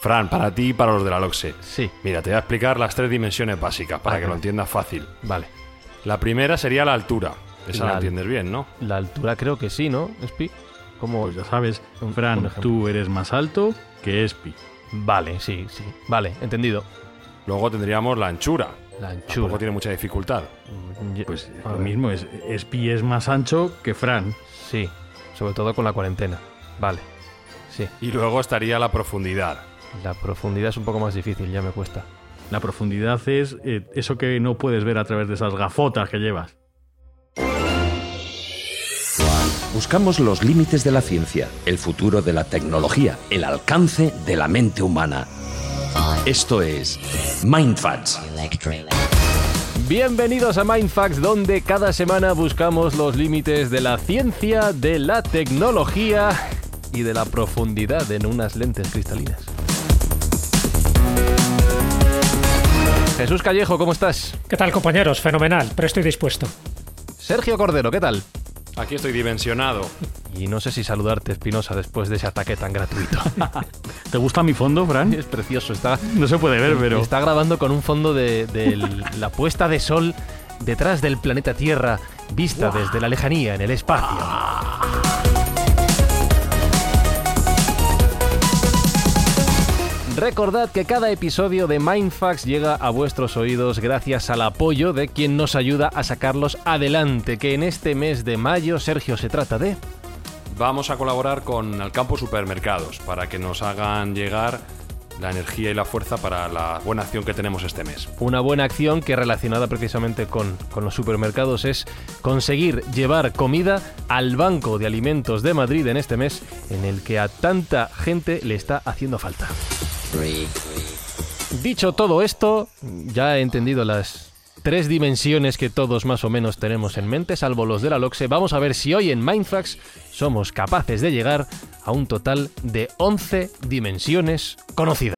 Fran, para ti y para los de la LOXE. Sí. Mira, te voy a explicar las tres dimensiones básicas para Ah, que lo entiendas fácil. Vale. La primera sería la altura. Esa la, La- entiendes bien, ¿no? La altura creo que sí, ¿no, Espi? Como... Pues ya sabes, Un- Fran, tú eres más alto que Espi. Vale, sí, sí. Vale, entendido. Luego tendríamos la anchura. La Tampoco anchura. tiene mucha dificultad. Pues a lo ver. mismo, es, Espi es más ancho que Fran. Sí, sobre todo con la cuarentena. Vale. Sí. Y luego estaría la profundidad. La profundidad es un poco más difícil, ya me cuesta. La profundidad es eh, eso que no puedes ver a través de esas gafotas que llevas. Buscamos los límites de la ciencia, el futuro de la tecnología, el alcance de la mente humana. Esto es Mindfacts. Bienvenidos a Mindfax, donde cada semana buscamos los límites de la ciencia, de la tecnología y de la profundidad en unas lentes cristalinas. Jesús Callejo, ¿cómo estás? ¿Qué tal, compañeros? Fenomenal, pero estoy dispuesto. Sergio Cordero, ¿qué tal? Aquí estoy dimensionado. Y no sé si saludarte, Espinosa, después de ese ataque tan gratuito. ¿Te gusta mi fondo, Fran? es precioso, está, No se puede ver, pero... está grabando con un fondo de, de la puesta de sol detrás del planeta Tierra, vista desde la lejanía en el espacio. Recordad que cada episodio de Mindfax llega a vuestros oídos gracias al apoyo de quien nos ayuda a sacarlos adelante, que en este mes de mayo, Sergio, se trata de... Vamos a colaborar con Alcampo Supermercados para que nos hagan llegar la energía y la fuerza para la buena acción que tenemos este mes. Una buena acción que relacionada precisamente con, con los supermercados es conseguir llevar comida al Banco de Alimentos de Madrid en este mes en el que a tanta gente le está haciendo falta. Dicho todo esto, ya he entendido las tres dimensiones que todos más o menos tenemos en mente, salvo los de la LOXE. Vamos a ver si hoy en Mindfax somos capaces de llegar a un total de 11 dimensiones conocidas.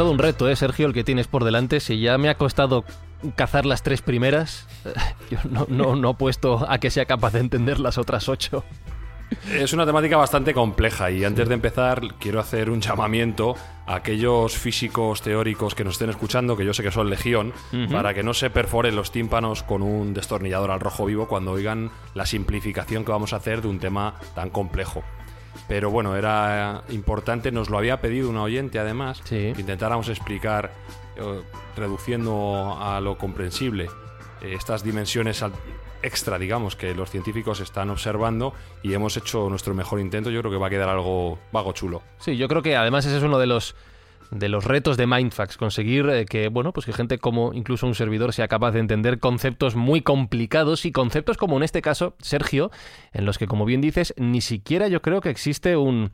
todo un reto, ¿eh, Sergio, el que tienes por delante. Si ya me ha costado cazar las tres primeras, yo no, no, no puesto a que sea capaz de entender las otras ocho. Es una temática bastante compleja y antes de empezar quiero hacer un llamamiento a aquellos físicos teóricos que nos estén escuchando, que yo sé que son legión, para que no se perforen los tímpanos con un destornillador al rojo vivo cuando oigan la simplificación que vamos a hacer de un tema tan complejo. Pero bueno, era importante, nos lo había pedido una oyente además, Sí. que intentáramos explicar, eh, reduciendo a lo comprensible, eh, estas dimensiones al- extra, digamos, que los científicos están observando y hemos hecho nuestro mejor intento. Yo creo que va a quedar algo vago chulo. Sí, yo creo que además ese es uno de los de los retos de Mindfax, conseguir eh, que, bueno, pues que gente como incluso un servidor sea capaz de entender conceptos muy complicados y conceptos como en este caso, Sergio, en los que, como bien dices, ni siquiera yo creo que existe un,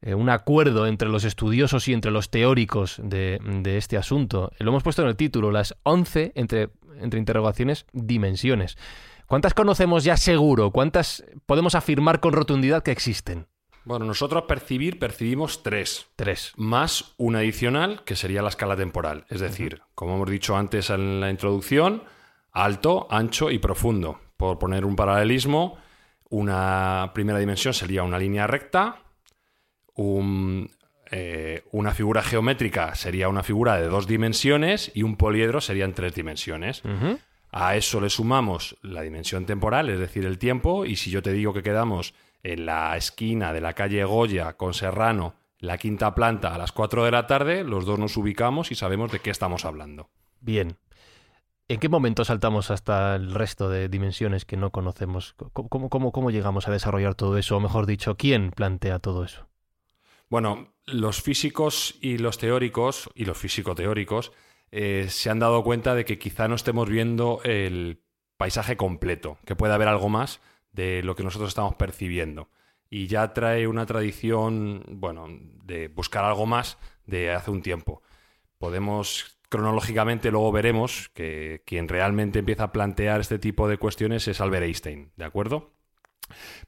eh, un acuerdo entre los estudiosos y entre los teóricos de, de este asunto. Lo hemos puesto en el título, las 11, entre, entre interrogaciones, dimensiones. ¿Cuántas conocemos ya seguro? ¿Cuántas podemos afirmar con rotundidad que existen? Bueno, nosotros percibir, percibimos tres. Tres. Más un adicional, que sería la escala temporal. Es decir, como hemos dicho antes en la introducción, alto, ancho y profundo. Por poner un paralelismo, una primera dimensión sería una línea recta, un, eh, una figura geométrica sería una figura de dos dimensiones y un poliedro serían tres dimensiones. A eso le sumamos la dimensión temporal, es decir, el tiempo, y si yo te digo que quedamos en la esquina de la calle Goya con Serrano, la quinta planta a las 4 de la tarde, los dos nos ubicamos y sabemos de qué estamos hablando. Bien. ¿En qué momento saltamos hasta el resto de dimensiones que no conocemos? ¿Cómo, cómo, cómo llegamos a desarrollar todo eso? O mejor dicho, ¿quién plantea todo eso? Bueno, los físicos y los teóricos, y los físico-teóricos, eh, se han dado cuenta de que quizá no estemos viendo el paisaje completo, que puede haber algo más de lo que nosotros estamos percibiendo. Y ya trae una tradición, bueno, de buscar algo más de hace un tiempo. Podemos, cronológicamente, luego veremos que quien realmente empieza a plantear este tipo de cuestiones es Albert Einstein, ¿de acuerdo?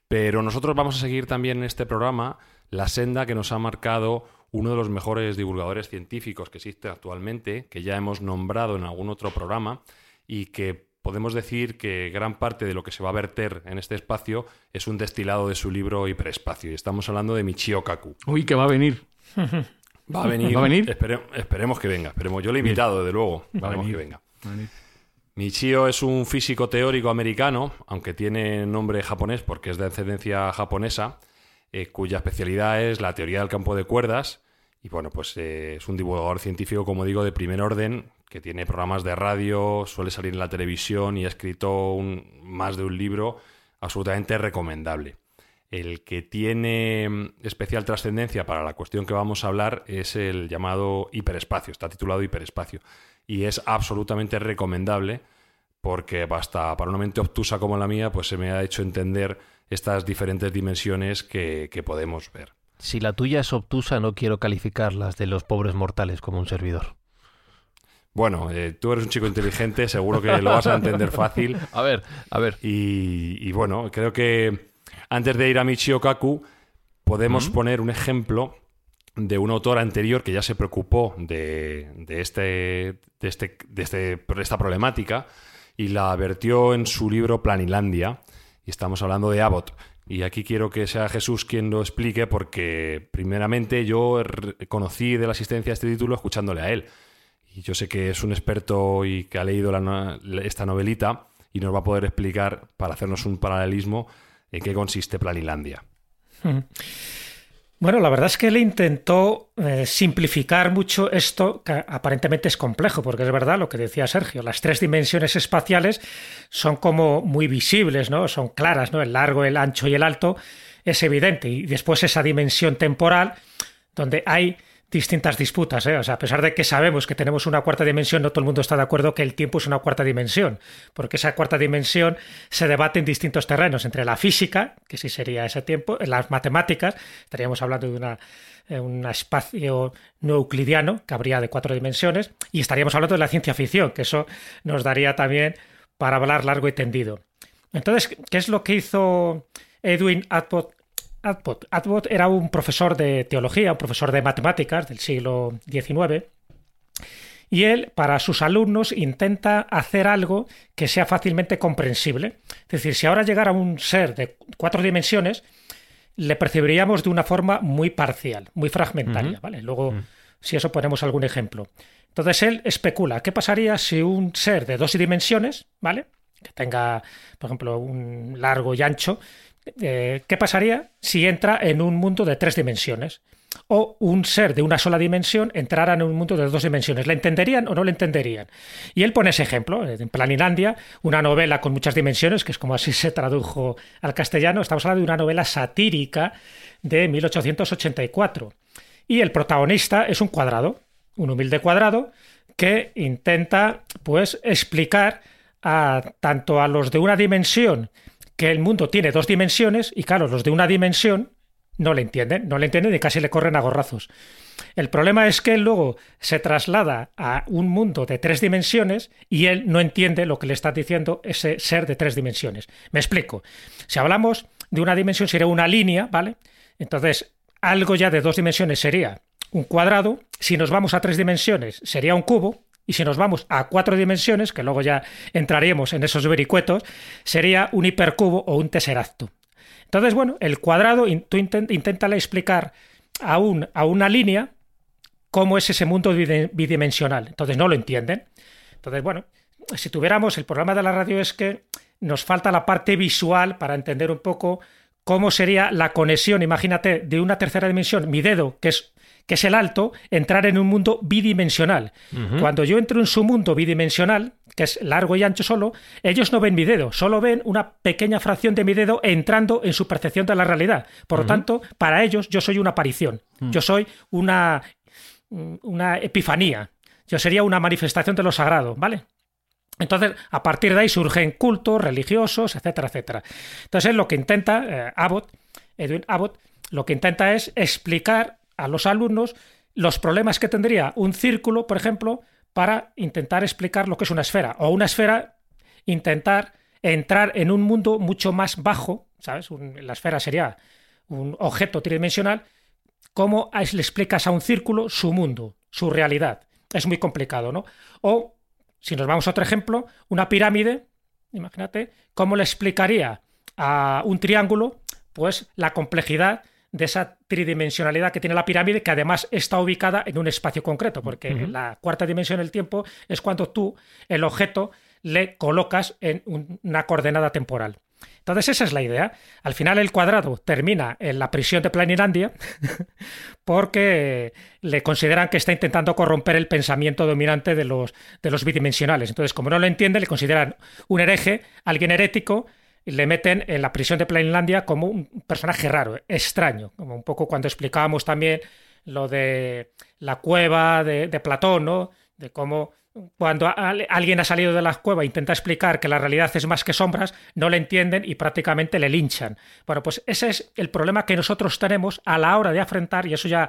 Pero nosotros vamos a seguir también en este programa la senda que nos ha marcado uno de los mejores divulgadores científicos que existe actualmente, que ya hemos nombrado en algún otro programa y que podemos decir que gran parte de lo que se va a verter en este espacio es un destilado de su libro Hiperespacio. Y estamos hablando de Michio Kaku. Uy, que va a venir. Va a venir. ¿Va a venir? esperemos que venga. Esperemos. Yo lo he invitado, desde luego. Esperemos que venga. Michio es un físico teórico americano, aunque tiene nombre japonés porque es de ascendencia japonesa, eh, cuya especialidad es la teoría del campo de cuerdas. Y bueno, pues eh, es un divulgador científico, como digo, de primer orden, que tiene programas de radio, suele salir en la televisión y ha escrito más de un libro absolutamente recomendable. El que tiene mm, especial trascendencia para la cuestión que vamos a hablar es el llamado hiperespacio, está titulado hiperespacio, y es absolutamente recomendable porque basta para una mente obtusa como la mía, pues se me ha hecho entender estas diferentes dimensiones que, podemos ver. Si la tuya es obtusa, no quiero calificarlas de los pobres mortales como un servidor. Bueno, eh, tú eres un chico inteligente, seguro que lo vas a entender fácil. A ver, a ver. Y, bueno, creo que antes de ir a Michio Kaku, podemos poner un ejemplo de un autor anterior que ya se preocupó de, este, de, este, de este, esta problemática y la vertió en su libro Planilandia, y estamos hablando de Abbott. Y aquí quiero que sea Jesús quien lo explique porque primeramente yo conocí de la asistencia a este título escuchándole a él. Y yo sé que es un experto y que ha leído esta novelita y nos va a poder explicar, para hacernos un paralelismo, en qué consiste Planilandia. Bueno, la verdad es que él intentó eh, simplificar mucho esto, que aparentemente es complejo, porque es verdad lo que decía Sergio, las tres dimensiones espaciales son como muy visibles, ¿no? Son claras, ¿no? El largo, el ancho y el alto es evidente. Y después esa dimensión temporal, donde hay distintas disputas. ¿eh? O sea, a pesar de que sabemos que tenemos una cuarta dimensión, no todo el mundo está de acuerdo que el tiempo es una cuarta dimensión, porque esa cuarta dimensión se debate en distintos terrenos, entre la física, que sí sería ese tiempo, las matemáticas, estaríamos hablando de una, eh, un espacio no euclidiano, que habría de cuatro dimensiones, y estaríamos hablando de la ciencia ficción, que eso nos daría también para hablar largo y tendido. Entonces, ¿qué es lo que hizo Edwin Atwood Atwood. era un profesor de teología, un profesor de matemáticas del siglo XIX, y él, para sus alumnos, intenta hacer algo que sea fácilmente comprensible. Es decir, si ahora llegara un ser de cuatro dimensiones, le percibiríamos de una forma muy parcial, muy fragmentaria. ¿vale? Luego, si eso ponemos algún ejemplo. Entonces él especula, ¿qué pasaría si un ser de dos dimensiones, ¿vale? Que tenga, por ejemplo, un largo y ancho, eh, ¿qué pasaría si entra en un mundo de tres dimensiones? O un ser de una sola dimensión entrara en un mundo de dos dimensiones. ¿Le entenderían o no le entenderían? Y él pone ese ejemplo, en Planilandia, una novela con muchas dimensiones, que es como así se tradujo al castellano. Estamos hablando de una novela satírica de 1884. Y el protagonista es un cuadrado, un humilde cuadrado, que intenta pues explicar a tanto a los de una dimensión que el mundo tiene dos dimensiones y claro, los de una dimensión no le entienden, no le entienden y casi le corren a gorrazos. El problema es que él luego se traslada a un mundo de tres dimensiones y él no entiende lo que le está diciendo ese ser de tres dimensiones. Me explico. Si hablamos de una dimensión sería una línea, ¿vale? Entonces, algo ya de dos dimensiones sería un cuadrado. Si nos vamos a tres dimensiones sería un cubo. Y si nos vamos a cuatro dimensiones, que luego ya entraríamos en esos vericuetos, sería un hipercubo o un tesseracto. Entonces, bueno, el cuadrado, tú inténtale explicar a, a una línea cómo es ese mundo bidimensional. Entonces no lo entienden. Entonces, bueno, si tuviéramos, el problema de la radio es que nos falta la parte visual para entender un poco cómo sería la conexión, imagínate, de una tercera dimensión, mi dedo, que es que es el alto, entrar en un mundo bidimensional. Cuando yo entro en su mundo bidimensional, que es largo y ancho solo, ellos no ven mi dedo, solo ven una pequeña fracción de mi dedo entrando en su percepción de la realidad. Por lo tanto, para ellos yo soy una aparición, Mm. yo soy una, una epifanía, yo sería una manifestación de lo sagrado, ¿vale? Entonces, a partir de ahí surgen cultos religiosos, etcétera, etcétera. Entonces, lo que intenta eh, Abbott, Edwin Abbott, lo que intenta es explicar a los alumnos los problemas que tendría un círculo, por ejemplo, para intentar explicar lo que es una esfera, o una esfera intentar entrar en un mundo mucho más bajo, ¿sabes? Un- la esfera sería un objeto tridimensional, cómo le explicas a un círculo su mundo, su realidad. Es muy complicado, ¿no? O, si nos vamos a otro ejemplo, una pirámide, imagínate, ¿cómo le explicaría a un triángulo, pues, la complejidad de esa tridimensionalidad que tiene la pirámide, que además está ubicada en un espacio concreto, porque la cuarta dimensión del tiempo es cuando tú, el objeto, le colocas en un- una coordenada temporal. Entonces esa es la idea. Al final el cuadrado termina en la prisión de Planilandia porque le consideran que está intentando corromper el pensamiento dominante de los, de los bidimensionales. Entonces, como no lo entiende, le consideran un hereje, alguien herético, le meten en la prisión de Plainlandia como un personaje raro, extraño, como un poco cuando explicábamos también lo de la cueva de, de Platón, ¿no? De cómo cuando alguien ha salido de la cueva e intenta explicar que la realidad es más que sombras, no le entienden y prácticamente le linchan. Bueno, pues ese es el problema que nosotros tenemos a la hora de afrontar, y eso ya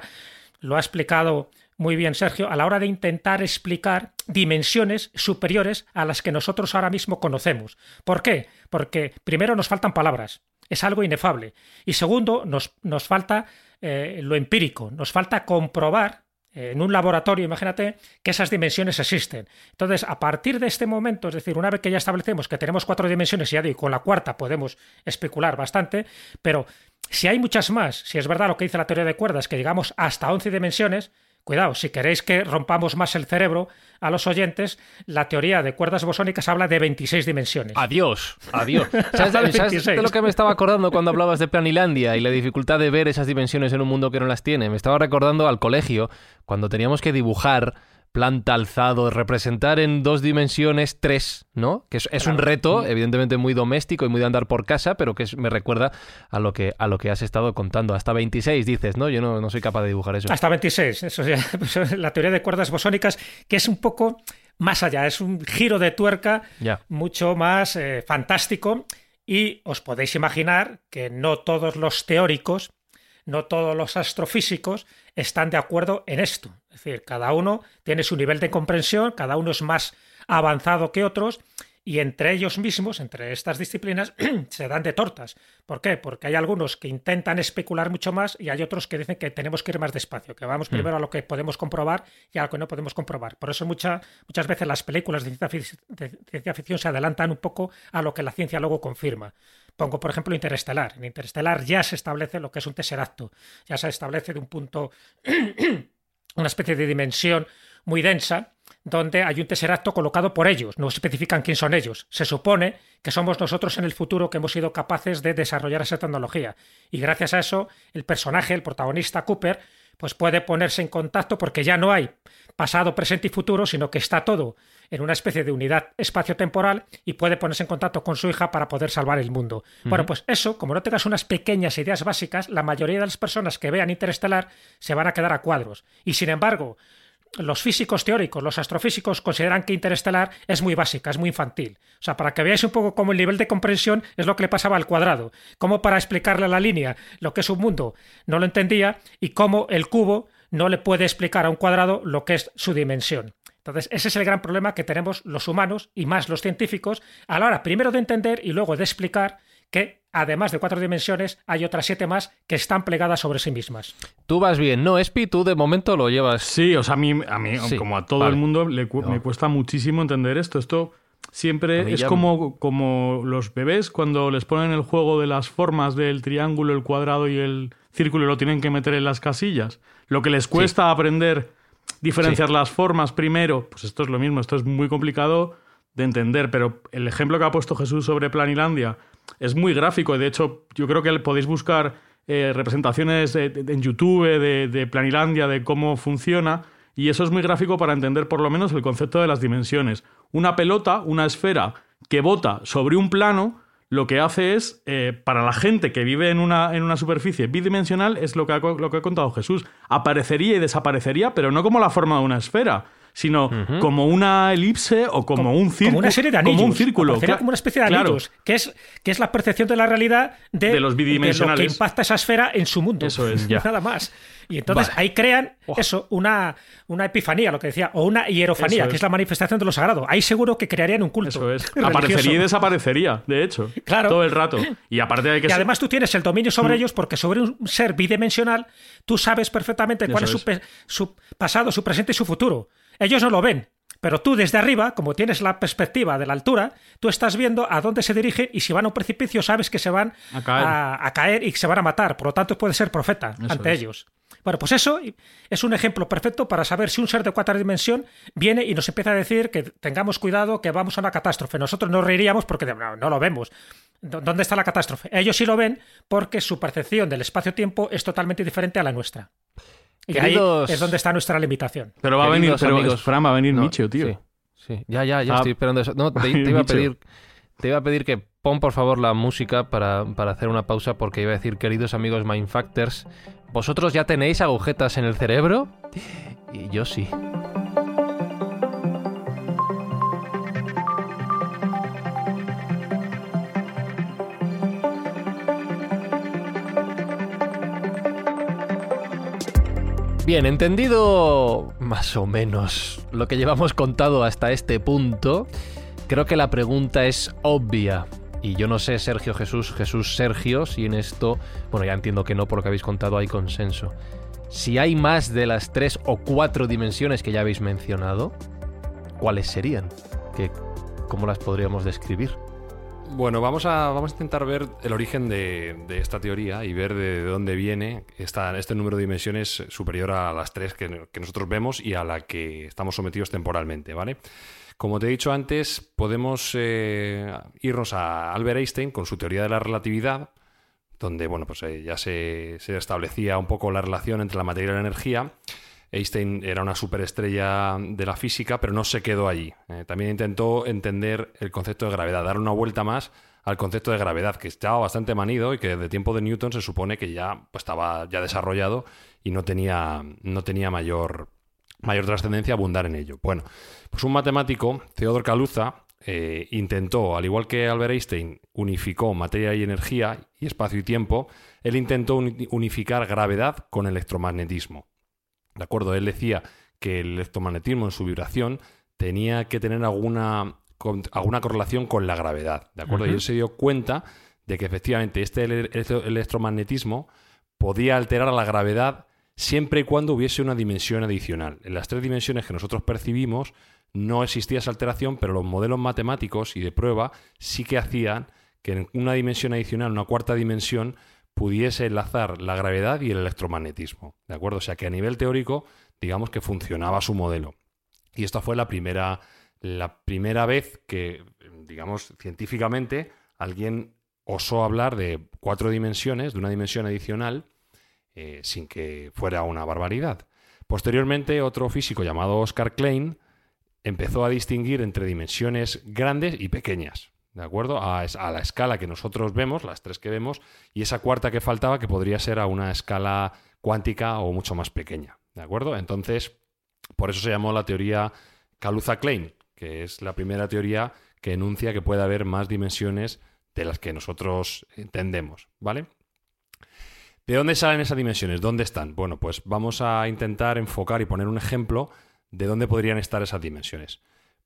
lo ha explicado muy bien Sergio, a la hora de intentar explicar dimensiones superiores a las que nosotros ahora mismo conocemos. ¿Por qué? Porque primero nos faltan palabras, es algo inefable. Y segundo, nos, nos falta eh, lo empírico, nos falta comprobar eh, en un laboratorio, imagínate, que esas dimensiones existen. Entonces, a partir de este momento, es decir, una vez que ya establecemos que tenemos cuatro dimensiones, y ya digo, con la cuarta podemos especular bastante, pero si hay muchas más, si es verdad lo que dice la teoría de cuerdas, que llegamos hasta 11 dimensiones, cuidado, si queréis que rompamos más el cerebro a los oyentes, la teoría de cuerdas bosónicas habla de 26 dimensiones. Adiós, adiós. ¿Sabes, Hasta el sabes 26? de lo que me estaba acordando cuando hablabas de Planilandia y la dificultad de ver esas dimensiones en un mundo que no las tiene? Me estaba recordando al colegio cuando teníamos que dibujar planta alzado, representar en dos dimensiones tres, ¿no? Que es, es un reto, evidentemente muy doméstico y muy de andar por casa, pero que es- me recuerda a lo que a lo que has estado contando. Hasta 26 dices, ¿no? Yo no, no soy capaz de dibujar eso. Hasta 26. Eso ya, pues, la teoría de cuerdas bosónicas, que es un poco más allá, es un giro de tuerca Ya. mucho más eh, fantástico. Y os podéis imaginar que no todos los teóricos, no todos los astrofísicos están de acuerdo en esto. Es decir, cada uno tiene su nivel de comprensión, cada uno es más avanzado que otros. Y entre ellos mismos, entre estas disciplinas, se dan de tortas. ¿Por qué? Porque hay algunos que intentan especular mucho más y hay otros que dicen que tenemos que ir más despacio, que vamos primero a lo que podemos comprobar y a lo que no podemos comprobar. Por eso mucha- muchas veces las películas de ciencia, de ciencia ficción se adelantan un poco a lo que la ciencia luego confirma. Pongo, por ejemplo, Interestelar. En Interestelar ya se establece lo que es un tesseracto. Ya se establece de un punto una especie de dimensión muy densa, donde hay un tesseracto colocado por ellos. No especifican quién son ellos. Se supone que somos nosotros en el futuro que hemos sido capaces de desarrollar esa tecnología. Y gracias a eso, el personaje, el protagonista Cooper, pues puede ponerse en contacto porque ya no hay pasado, presente y futuro, sino que está todo en una especie de unidad espacio-temporal y puede ponerse en contacto con su hija para poder salvar el mundo. Bueno, pues eso, como no tengas unas pequeñas ideas básicas, la mayoría de las personas que vean Interestelar se van a quedar a cuadros. Y sin embargo, los físicos teóricos, los astrofísicos consideran que Interestelar es muy básica, es muy infantil. O sea, para que veáis un poco cómo el nivel de comprensión es lo que le pasaba al cuadrado. Cómo para explicarle a la línea lo que es un mundo no lo entendía y cómo el cubo no le puede explicar a un cuadrado lo que es su dimensión. Entonces, ese es el gran problema que tenemos los humanos y más los científicos a la hora primero de entender y luego de explicar que, además de cuatro dimensiones, hay otras siete más que están plegadas sobre sí mismas. Tú vas bien, ¿no, Espi? Tú de momento lo llevas... Sí, o sea, a mí, a mí Sí, como a todo vale. el mundo, le cu- No. me cuesta muchísimo entender esto. Esto siempre es ya- como, como los bebés cuando les ponen el juego de las formas del triángulo, el cuadrado y el círculo y lo tienen que meter en las casillas. Lo que les cuesta aprender diferenciar las formas primero, pues esto es lo mismo. Esto es muy complicado de entender, pero el ejemplo que ha puesto Jesús sobre Planilandia es muy gráfico. De hecho, yo creo que podéis buscar eh, representaciones en YouTube de, de Planilandia, de cómo funciona, y eso es muy gráfico para entender por lo menos el concepto de las dimensiones. Una pelota, una esfera que bota sobre un plano, lo que hace es, eh, para la gente que vive en una, en una superficie bidimensional, es lo que, lo que ha contado Jesús. Aparecería y desaparecería, pero no como la forma de una esfera sino como una elipse o como, un círculo. Como una serie de anillos. Como un círculo. como una especie de anillos, que, es, que es la percepción de la realidad de, los bidimensionales. lo que impacta esa esfera en su mundo. Eso es. Nada más. Y entonces ahí crean eso, una, una epifanía, lo que decía, o una hierofanía, que es. la manifestación de lo sagrado. Ahí seguro que crearían un culto. Eso es. Aparecería y desaparecería, de hecho. Claro. Todo el rato. Y aparte de que. Y además tú tienes el dominio sobre mm. ellos porque sobre un ser bidimensional tú sabes perfectamente cuál es, Su, su pasado, su presente y su futuro. Ellos no lo ven, pero tú desde arriba, como tienes la perspectiva de la altura, tú estás viendo a dónde se dirigen y si van a un precipicio sabes que se van a caer, y que se van a matar. Por lo tanto, puedes ser profeta ante ellos. Bueno, pues eso es un ejemplo perfecto para saber si un ser de cuarta dimensión viene y nos empieza a decir que tengamos cuidado, que vamos a una catástrofe. Nosotros nos reiríamos porque no, no lo vemos. ¿Dónde está la catástrofe? Ellos sí lo ven porque su percepción del espacio-tiempo es totalmente diferente a la nuestra. Y ahí es donde está nuestra limitación. Pero va a venir, pero amigos, Fran, va a venir Micho, tío. Sí, ya, ya, ya ah, estoy esperando eso. No, te, iba a pedir, te iba a pedir que pon por favor la música para, para hacer una pausa porque iba a decir, queridos amigos Mindfactors, ¿vosotros ya tenéis agujetas en el cerebro? Y yo sí. Bien, entendido más o menos lo que llevamos contado hasta este punto, creo que la pregunta es obvia. Y yo no sé, Sergio Jesús, Jesús Sergio, si en esto, bueno, ya entiendo que no, por lo que habéis contado hay consenso. Si hay más de las tres o cuatro dimensiones que ya habéis mencionado, ¿cuáles serían? ¿Qué, ¿Cómo las podríamos describir? Bueno, vamos a, vamos a intentar ver el origen de, esta teoría y ver de, dónde viene este número de dimensiones superior a las tres que, nosotros vemos y a la que estamos sometidos temporalmente, ¿vale? Como te he dicho antes, podemos eh, irnos a Albert Einstein con su teoría de la relatividad, donde bueno, pues, eh, ya se, se, establecía un poco la relación entre la materia y la energía. Einstein era una superestrella de la física, pero no se quedó allí. Eh, también intentó entender el concepto de gravedad, dar una vuelta más al concepto de gravedad, que estaba bastante manido y que desde tiempo de Newton se supone que ya pues, estaba ya desarrollado y no tenía, no tenía mayor, mayor trascendencia abundar en ello. Bueno, pues un matemático, Theodor Kaluza, eh, intentó, al igual que Albert Einstein, unificó materia y energía y espacio y tiempo, él intentó unificar gravedad con electromagnetismo. ¿De acuerdo? Él decía que el electromagnetismo en su vibración tenía que tener alguna, alguna correlación con la gravedad. ¿De acuerdo? Y él se dio cuenta de que efectivamente este electromagnetismo podía alterar a la gravedad siempre y cuando hubiese una dimensión adicional. En las tres dimensiones que nosotros percibimos no existía esa alteración, pero los modelos matemáticos y de prueba sí que hacían que en una dimensión adicional, una cuarta dimensión, pudiese enlazar la gravedad y el electromagnetismo. ¿De acuerdo? O sea que a nivel teórico, digamos que funcionaba su modelo. Y esta fue la primera, la primera vez que, digamos, científicamente, alguien osó hablar de cuatro dimensiones, de una dimensión adicional, eh, sin que fuera una barbaridad. Posteriormente, otro físico llamado Oscar Klein empezó a distinguir entre dimensiones grandes y pequeñas. ¿De acuerdo? A, la escala que nosotros vemos, las tres que vemos, y esa cuarta que faltaba que podría ser a una escala cuántica o mucho más pequeña, ¿de acuerdo? Entonces, por eso se llamó la teoría Kaluza-Klein, que es la primera teoría que enuncia que puede haber más dimensiones de las que nosotros entendemos, ¿vale? ¿De dónde salen esas dimensiones? ¿Dónde están? Bueno, pues vamos a intentar enfocar y poner un ejemplo de dónde podrían estar esas dimensiones.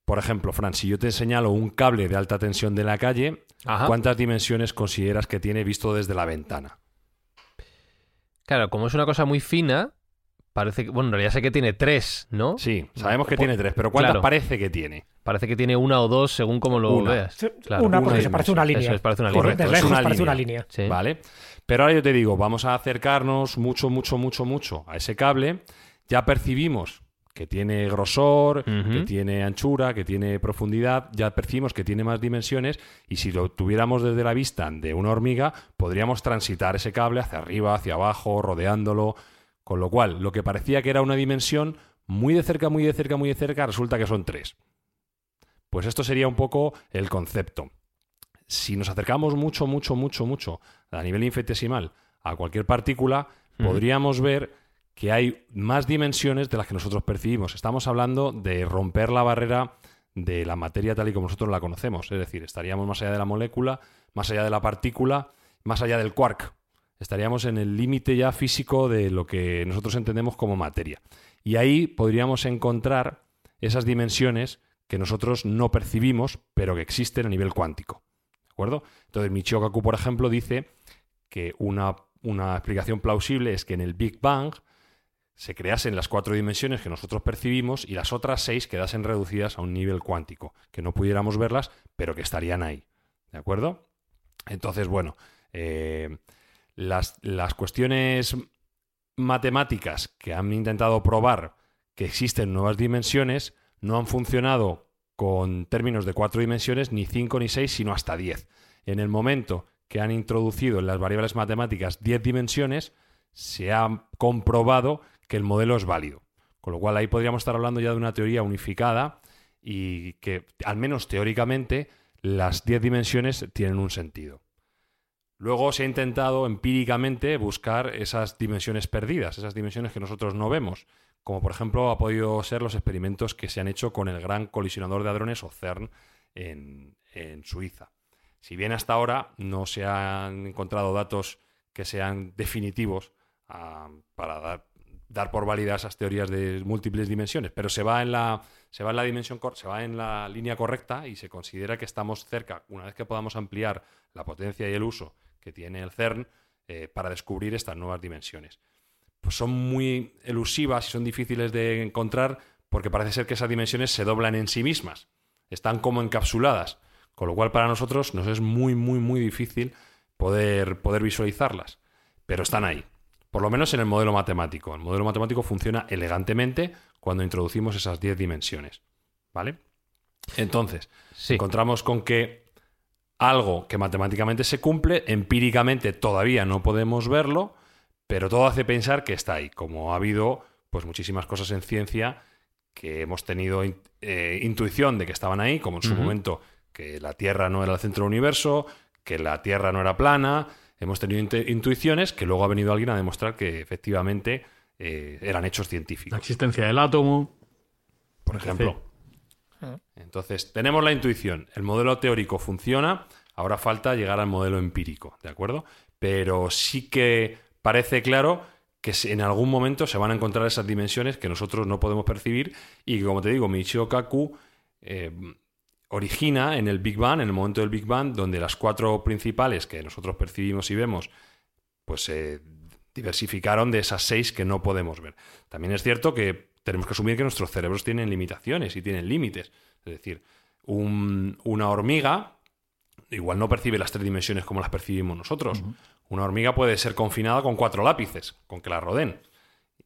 Por ejemplo, Fran, si yo te señalo un cable de alta tensión de la calle, ¿cuántas dimensiones consideras que tiene visto desde la ventana? Claro, como es una cosa muy fina, parece que. Bueno, en realidad sé que tiene tres, ¿no? Sí, sabemos que tiene tres, pero ¿cuántas parece que tiene? Parece que tiene una o dos según como lo veas. una, porque se parece una línea. Eso parece una línea. Correcto, lejos parece una línea. Vale. Pero ahora yo te digo, vamos a acercarnos mucho, mucho, mucho, mucho a ese cable. Ya percibimos que tiene grosor, que tiene anchura, que tiene profundidad, ya percibimos que tiene más dimensiones y si lo tuviéramos desde la vista de una hormiga, podríamos transitar ese cable hacia arriba, hacia abajo, rodeándolo, con lo cual lo que parecía que era una dimensión, muy de cerca, muy de cerca, muy de cerca, resulta que son tres. Pues esto sería un poco el concepto. Si nos acercamos mucho, mucho, mucho, mucho a nivel infinitesimal a cualquier partícula, podríamos ver que hay más dimensiones de las que nosotros percibimos. Estamos hablando de romper la barrera de la materia tal y como nosotros la conocemos. Es decir, estaríamos más allá de la molécula, más allá de la partícula, más allá del quark. Estaríamos en el límite ya físico de lo que nosotros entendemos como materia. Y ahí podríamos encontrar esas dimensiones que nosotros no percibimos, pero que existen a nivel cuántico. ¿De acuerdo? Entonces, Michio Kaku, por ejemplo, dice que una, una explicación plausible es que en el Big Bang se creasen las cuatro dimensiones que nosotros percibimos y las otras seis quedasen reducidas a un nivel cuántico, que no pudiéramos verlas, pero que estarían ahí. ¿De acuerdo? Entonces, bueno, eh, las, las cuestiones matemáticas que han intentado probar que existen nuevas dimensiones no han funcionado con términos de cuatro dimensiones, ni cinco ni seis, sino hasta diez. En el momento que han introducido en las variables matemáticas diez dimensiones, se ha comprobado que el modelo es válido. Con lo cual ahí podríamos estar hablando ya de una teoría unificada y que, al menos teóricamente, las 10 dimensiones tienen un sentido. Luego se ha intentado empíricamente buscar esas dimensiones perdidas, esas dimensiones que nosotros no vemos, como por ejemplo ha podido ser los experimentos que se han hecho con el Gran Colisionador de Hadrones o CERN en, Suiza. Si bien hasta ahora no se han encontrado datos que sean definitivos ah, para dar dar por válida esas teorías de múltiples dimensiones, pero se va en la se va en la dimensión se va en la línea correcta y se considera que estamos cerca, una vez que podamos ampliar la potencia y el uso que tiene el CERN eh, para descubrir estas nuevas dimensiones. Pues son muy elusivas y son difíciles de encontrar porque parece ser que esas dimensiones se doblan en sí mismas, están como encapsuladas, con lo cual para nosotros nos es muy muy muy difícil poder poder visualizarlas, pero están ahí. Por lo menos en el modelo matemático. El modelo matemático funciona elegantemente cuando introducimos esas 10 dimensiones. ¿Vale? Entonces, encontramos con que algo que matemáticamente se cumple, empíricamente todavía no podemos verlo, pero todo hace pensar que está ahí, como ha habido pues muchísimas cosas en ciencia que hemos tenido eh, intuición de que estaban ahí, como en su momento que la Tierra no era el centro del universo, que la Tierra no era plana, hemos tenido intuiciones que luego ha venido alguien a demostrar que efectivamente eh, eran hechos científicos. La existencia del átomo. Por ejemplo. Entonces, tenemos la intuición, el modelo teórico funciona, ahora falta llegar al modelo empírico, ¿de acuerdo? Pero sí que parece claro que en algún momento se van a encontrar esas dimensiones que nosotros no podemos percibir y que, como te digo, Michio Kaku eh, origina en el Big Bang, en el momento del Big Bang, donde las cuatro principales que nosotros percibimos y vemos, pues se diversificaron de esas seis que no podemos ver. También es cierto que tenemos que asumir que nuestros cerebros tienen limitaciones y tienen límites. Es decir, una hormiga igual no percibe las tres dimensiones como las percibimos nosotros. Una hormiga puede ser confinada con cuatro lápices, con que la rodeen.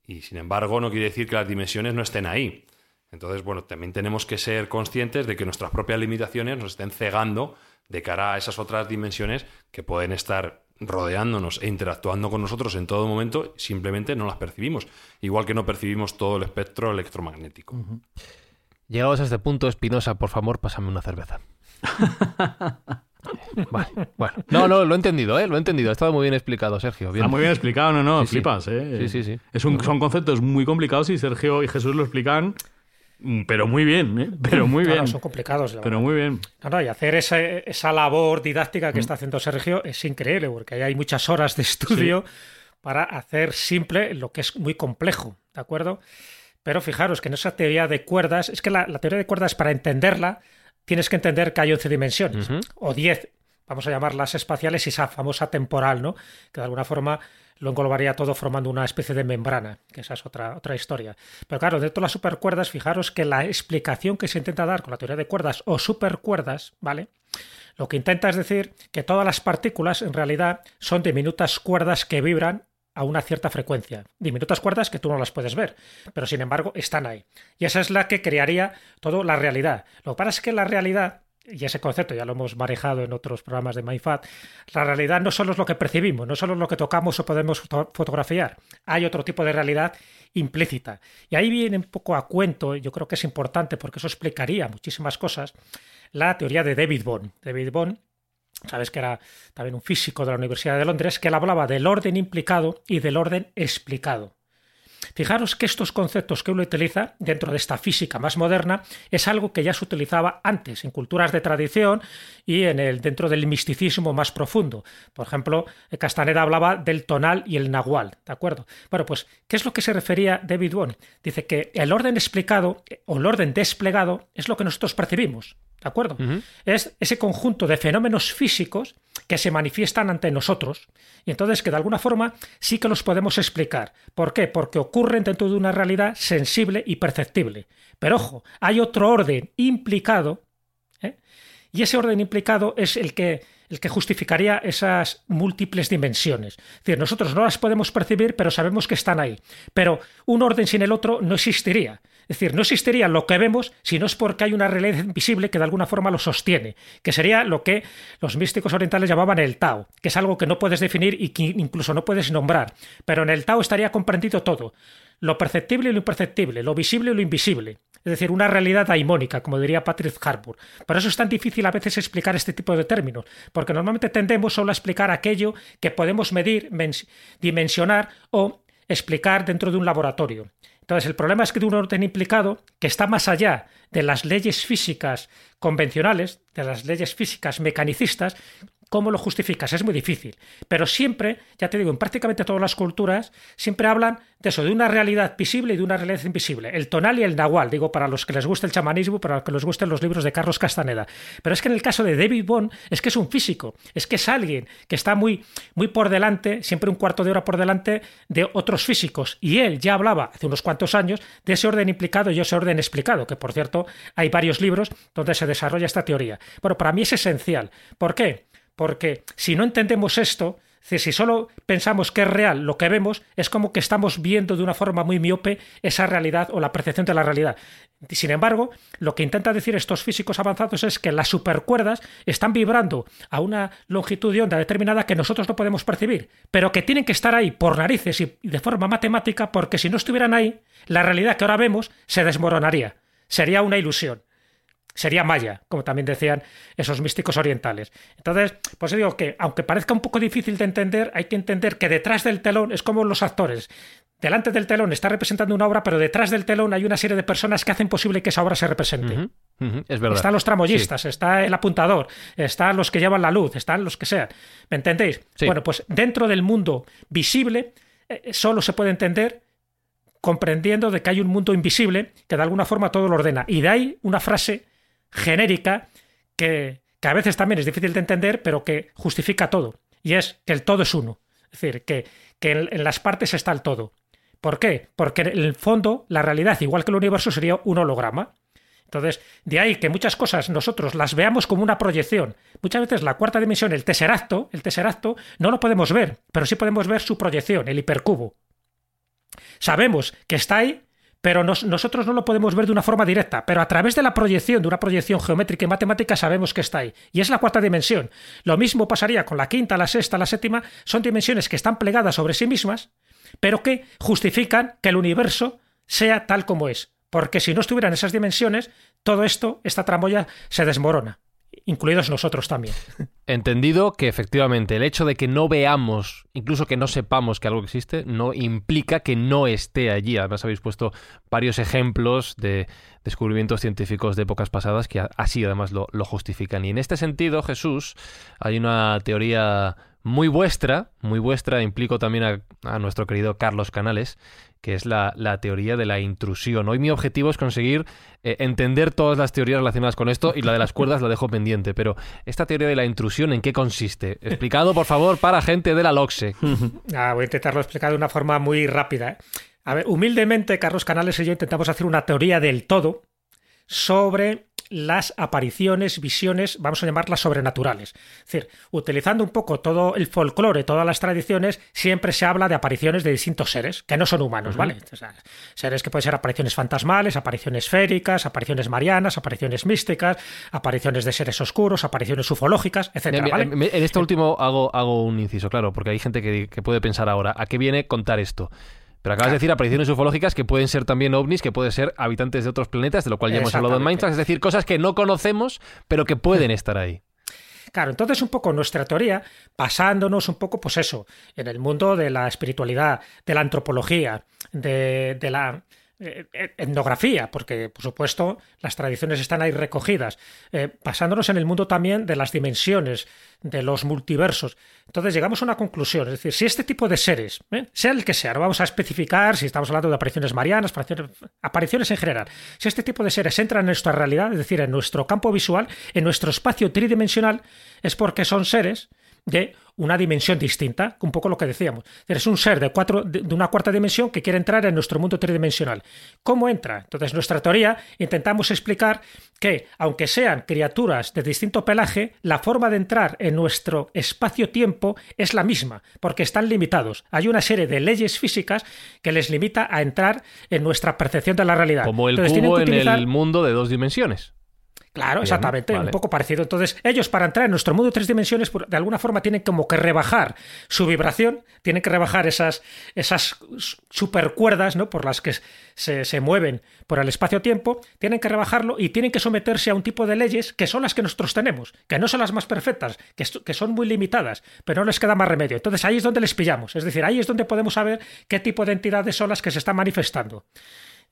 Y sin embargo, no quiere decir que las dimensiones no estén ahí. Entonces, bueno, también tenemos que ser conscientes de que nuestras propias limitaciones nos estén cegando de cara a esas otras dimensiones que pueden estar rodeándonos e interactuando con nosotros en todo momento, simplemente no las percibimos, igual que no percibimos todo el espectro electromagnético. Llegados a este punto, Espinosa, por favor, pásame una cerveza. Vale, bueno. No, no, lo he entendido, ¿eh? Lo he entendido. Ha estado muy bien explicado, Sergio. Bien. Está muy bien explicado, no, no, flipas, ¿eh? Sí, sí, sí. Es un, son conceptos muy complicados y Sergio y Jesús lo explican pero muy bien, ¿eh? Pero muy bien. son complicados. pero muy bien. y hacer esa, labor didáctica que mm. está haciendo Sergio es increíble, porque hay muchas horas de estudio para hacer simple lo que es muy complejo, ¿de acuerdo? Pero fijaros que en esa teoría de cuerdas, es que la, teoría de cuerdas, para entenderla, tienes que entender que hay 11 dimensiones, o 10, vamos a llamarlas espaciales, y esa famosa temporal, ¿no? Que de alguna forma lo englobaría todo formando una especie de membrana, que esa es otra, otra historia. Pero claro, dentro de las supercuerdas, fijaros que la explicación que se intenta dar con la teoría de cuerdas o supercuerdas, ¿vale? Lo que intenta es decir que todas las partículas en realidad son diminutas cuerdas que vibran a una cierta frecuencia. Diminutas cuerdas que tú no las puedes ver, pero sin embargo están ahí. Y esa es la que crearía toda la realidad. Lo que pasa es que la realidad y ese concepto ya lo hemos manejado en otros programas de MyFat, la realidad no solo es lo que percibimos, no solo es lo que tocamos o podemos fotografiar, hay otro tipo de realidad implícita. Y ahí viene un poco a cuento, yo creo que es importante porque eso explicaría muchísimas cosas, la teoría de David Bohm. David Bohm sabes que era también un físico de la Universidad de Londres, que él hablaba del orden implicado y del orden explicado. Fijaros que estos conceptos que uno utiliza dentro de esta física más moderna es algo que ya se utilizaba antes en culturas de tradición y en el, dentro del misticismo más profundo. Por ejemplo, Castaneda hablaba del tonal y el nahual, ¿de acuerdo? Bueno, pues, ¿qué es lo que se refería David Bohm? Dice que el orden explicado o el orden desplegado es lo que nosotros percibimos. ¿De acuerdo? Es ese conjunto de fenómenos físicos que se manifiestan ante nosotros y entonces que de alguna forma sí que los podemos explicar. ¿Por qué? Porque ocurren dentro de una realidad sensible y perceptible. Pero ojo, hay otro orden implicado ¿eh? y ese orden implicado es el que el que justificaría esas múltiples dimensiones. Es decir, nosotros no las podemos percibir, pero sabemos que están ahí. Pero un orden sin el otro no existiría. Es decir, no existiría lo que vemos si no es porque hay una realidad invisible que de alguna forma lo sostiene, que sería lo que los místicos orientales llamaban el Tao, que es algo que no puedes definir y que incluso no puedes nombrar. Pero en el Tao estaría comprendido todo, lo perceptible y lo imperceptible, lo visible y lo invisible. Es decir, una realidad daimónica, como diría Patrick Harbour. Por eso es tan difícil a veces explicar este tipo de términos, porque normalmente tendemos solo a explicar aquello que podemos medir, dimensionar o explicar dentro de un laboratorio. Entonces, el problema es que de un orden implicado que está más allá de las leyes físicas convencionales, de las leyes físicas mecanicistas, ¿Cómo lo justificas? Es muy difícil. Pero siempre, ya te digo, en prácticamente todas las culturas, siempre hablan de eso, de una realidad visible y de una realidad invisible. El tonal y el nahual, digo, para los que les guste el chamanismo, para los que les gusten los libros de Carlos Castaneda. Pero es que en el caso de David Bond, es que es un físico, es que es alguien que está muy, muy por delante, siempre un cuarto de hora por delante de otros físicos. Y él ya hablaba hace unos cuantos años de ese orden implicado y ese orden explicado, que por cierto hay varios libros donde se desarrolla esta teoría. Bueno, para mí es esencial. ¿Por qué? Porque si no entendemos esto, si solo pensamos que es real lo que vemos, es como que estamos viendo de una forma muy miope esa realidad o la percepción de la realidad. Sin embargo, lo que intentan decir estos físicos avanzados es que las supercuerdas están vibrando a una longitud de onda determinada que nosotros no podemos percibir, pero que tienen que estar ahí por narices y de forma matemática, porque si no estuvieran ahí, la realidad que ahora vemos se desmoronaría. Sería una ilusión sería maya, como también decían esos místicos orientales. Entonces, pues digo que, aunque parezca un poco difícil de entender, hay que entender que detrás del telón es como los actores. Delante del telón está representando una obra, pero detrás del telón hay una serie de personas que hacen posible que esa obra se represente. es verdad. Están los tramoyistas, está el apuntador, están los que llevan la luz, están los que sean. ¿Me entendéis? Bueno, pues dentro del mundo visible eh, solo se puede entender comprendiendo de que hay un mundo invisible que de alguna forma todo lo ordena. Y de ahí una frase genérica que, a veces también es difícil de entender, pero que justifica todo. Y es que el todo es uno. Es decir, que, que en, las partes está el todo. ¿Por qué? Porque en el fondo la realidad, igual que el universo, sería un holograma. Entonces, de ahí que muchas cosas nosotros las veamos como una proyección. Muchas veces la cuarta dimensión, el tesseracto, el tesseracto, no lo podemos ver, pero sí podemos ver su proyección, el hipercubo. Sabemos que está ahí pero nosotros no lo podemos ver de una forma directa, pero a través de la proyección, de una proyección geométrica y matemática, sabemos que está ahí. Y es la cuarta dimensión. Lo mismo pasaría con la quinta, la sexta, la séptima. Son dimensiones que están plegadas sobre sí mismas, pero que justifican que el universo sea tal como es. Porque si no estuvieran esas dimensiones, todo esto, esta tramoya, se desmorona incluidos nosotros también. Entendido que efectivamente el hecho de que no veamos, incluso que no sepamos que algo existe, no implica que no esté allí. Además habéis puesto varios ejemplos de descubrimientos científicos de épocas pasadas que así además lo, justifican. Y en este sentido, Jesús, hay una teoría muy vuestra, muy vuestra, implico también a nuestro querido Carlos Canales, que es la, teoría de la intrusión. Hoy mi objetivo es conseguir eh, entender todas las teorías relacionadas con esto y la de las cuerdas la dejo pendiente. Pero esta teoría de la intrusión, ¿en qué consiste? Explicado, por favor, para gente de la LOXE. Ah, voy a intentarlo explicar de una forma muy rápida. ¿eh? A ver, humildemente, Carlos Canales y yo intentamos hacer una teoría del todo sobre las apariciones, visiones, vamos a llamarlas sobrenaturales. Es decir, utilizando un poco todo el folclore, todas las tradiciones, siempre se habla de apariciones de distintos seres, que no son humanos, ¿vale? seres que pueden ser apariciones fantasmales, apariciones féricas, apariciones marianas, apariciones místicas, apariciones de seres oscuros, apariciones ufológicas, etc. En este último hago, hago un inciso, claro, porque hay gente que, que puede pensar ahora, ¿a qué viene contar esto? Pero acabas de decir apariciones ufológicas que pueden ser también ovnis, que pueden ser habitantes de otros planetas, de lo cual ya hemos hablado en Mindfuck, es decir, cosas que no conocemos, pero que pueden estar ahí. Claro, entonces un poco nuestra teoría, basándonos un poco, pues eso, en el mundo de la espiritualidad, de la antropología, de, de la etnografía, porque por supuesto las tradiciones están ahí recogidas, eh, basándonos en el mundo también de las dimensiones, de los multiversos. Entonces llegamos a una conclusión, es decir, si este tipo de seres, sea el que sea, no vamos a especificar si estamos hablando de apariciones marianas, apariciones, apariciones en general, si este tipo de seres entran en nuestra realidad, es decir, en nuestro campo visual, en nuestro espacio tridimensional, es porque son seres de una dimensión distinta, un poco lo que decíamos. Es un ser de, cuatro, de, una cuarta dimensión que quiere entrar en nuestro mundo tridimensional. ¿Cómo entra? Entonces, nuestra teoría intentamos explicar que, aunque sean criaturas de distinto pelaje, la forma de entrar en nuestro espacio-tiempo es la misma, porque están limitados. Hay una serie de leyes físicas que les limita a entrar en nuestra percepción de la realidad. Como el cubo en el mundo de dos dimensiones. Claro, exactamente, un poco parecido. Entonces, ellos para entrar en nuestro mundo de tres dimensiones, de alguna forma tienen como que rebajar su vibración, tienen que rebajar esas, esas supercuerdas ¿no? por las que se, se mueven por el espacio-tiempo, tienen que rebajarlo y tienen que someterse a un tipo de leyes que son las que nosotros tenemos, que no son las más perfectas, que, que son muy limitadas, pero no les queda más remedio. Entonces ahí es donde les pillamos, es decir, ahí es donde podemos saber qué tipo de entidades son las que se están manifestando.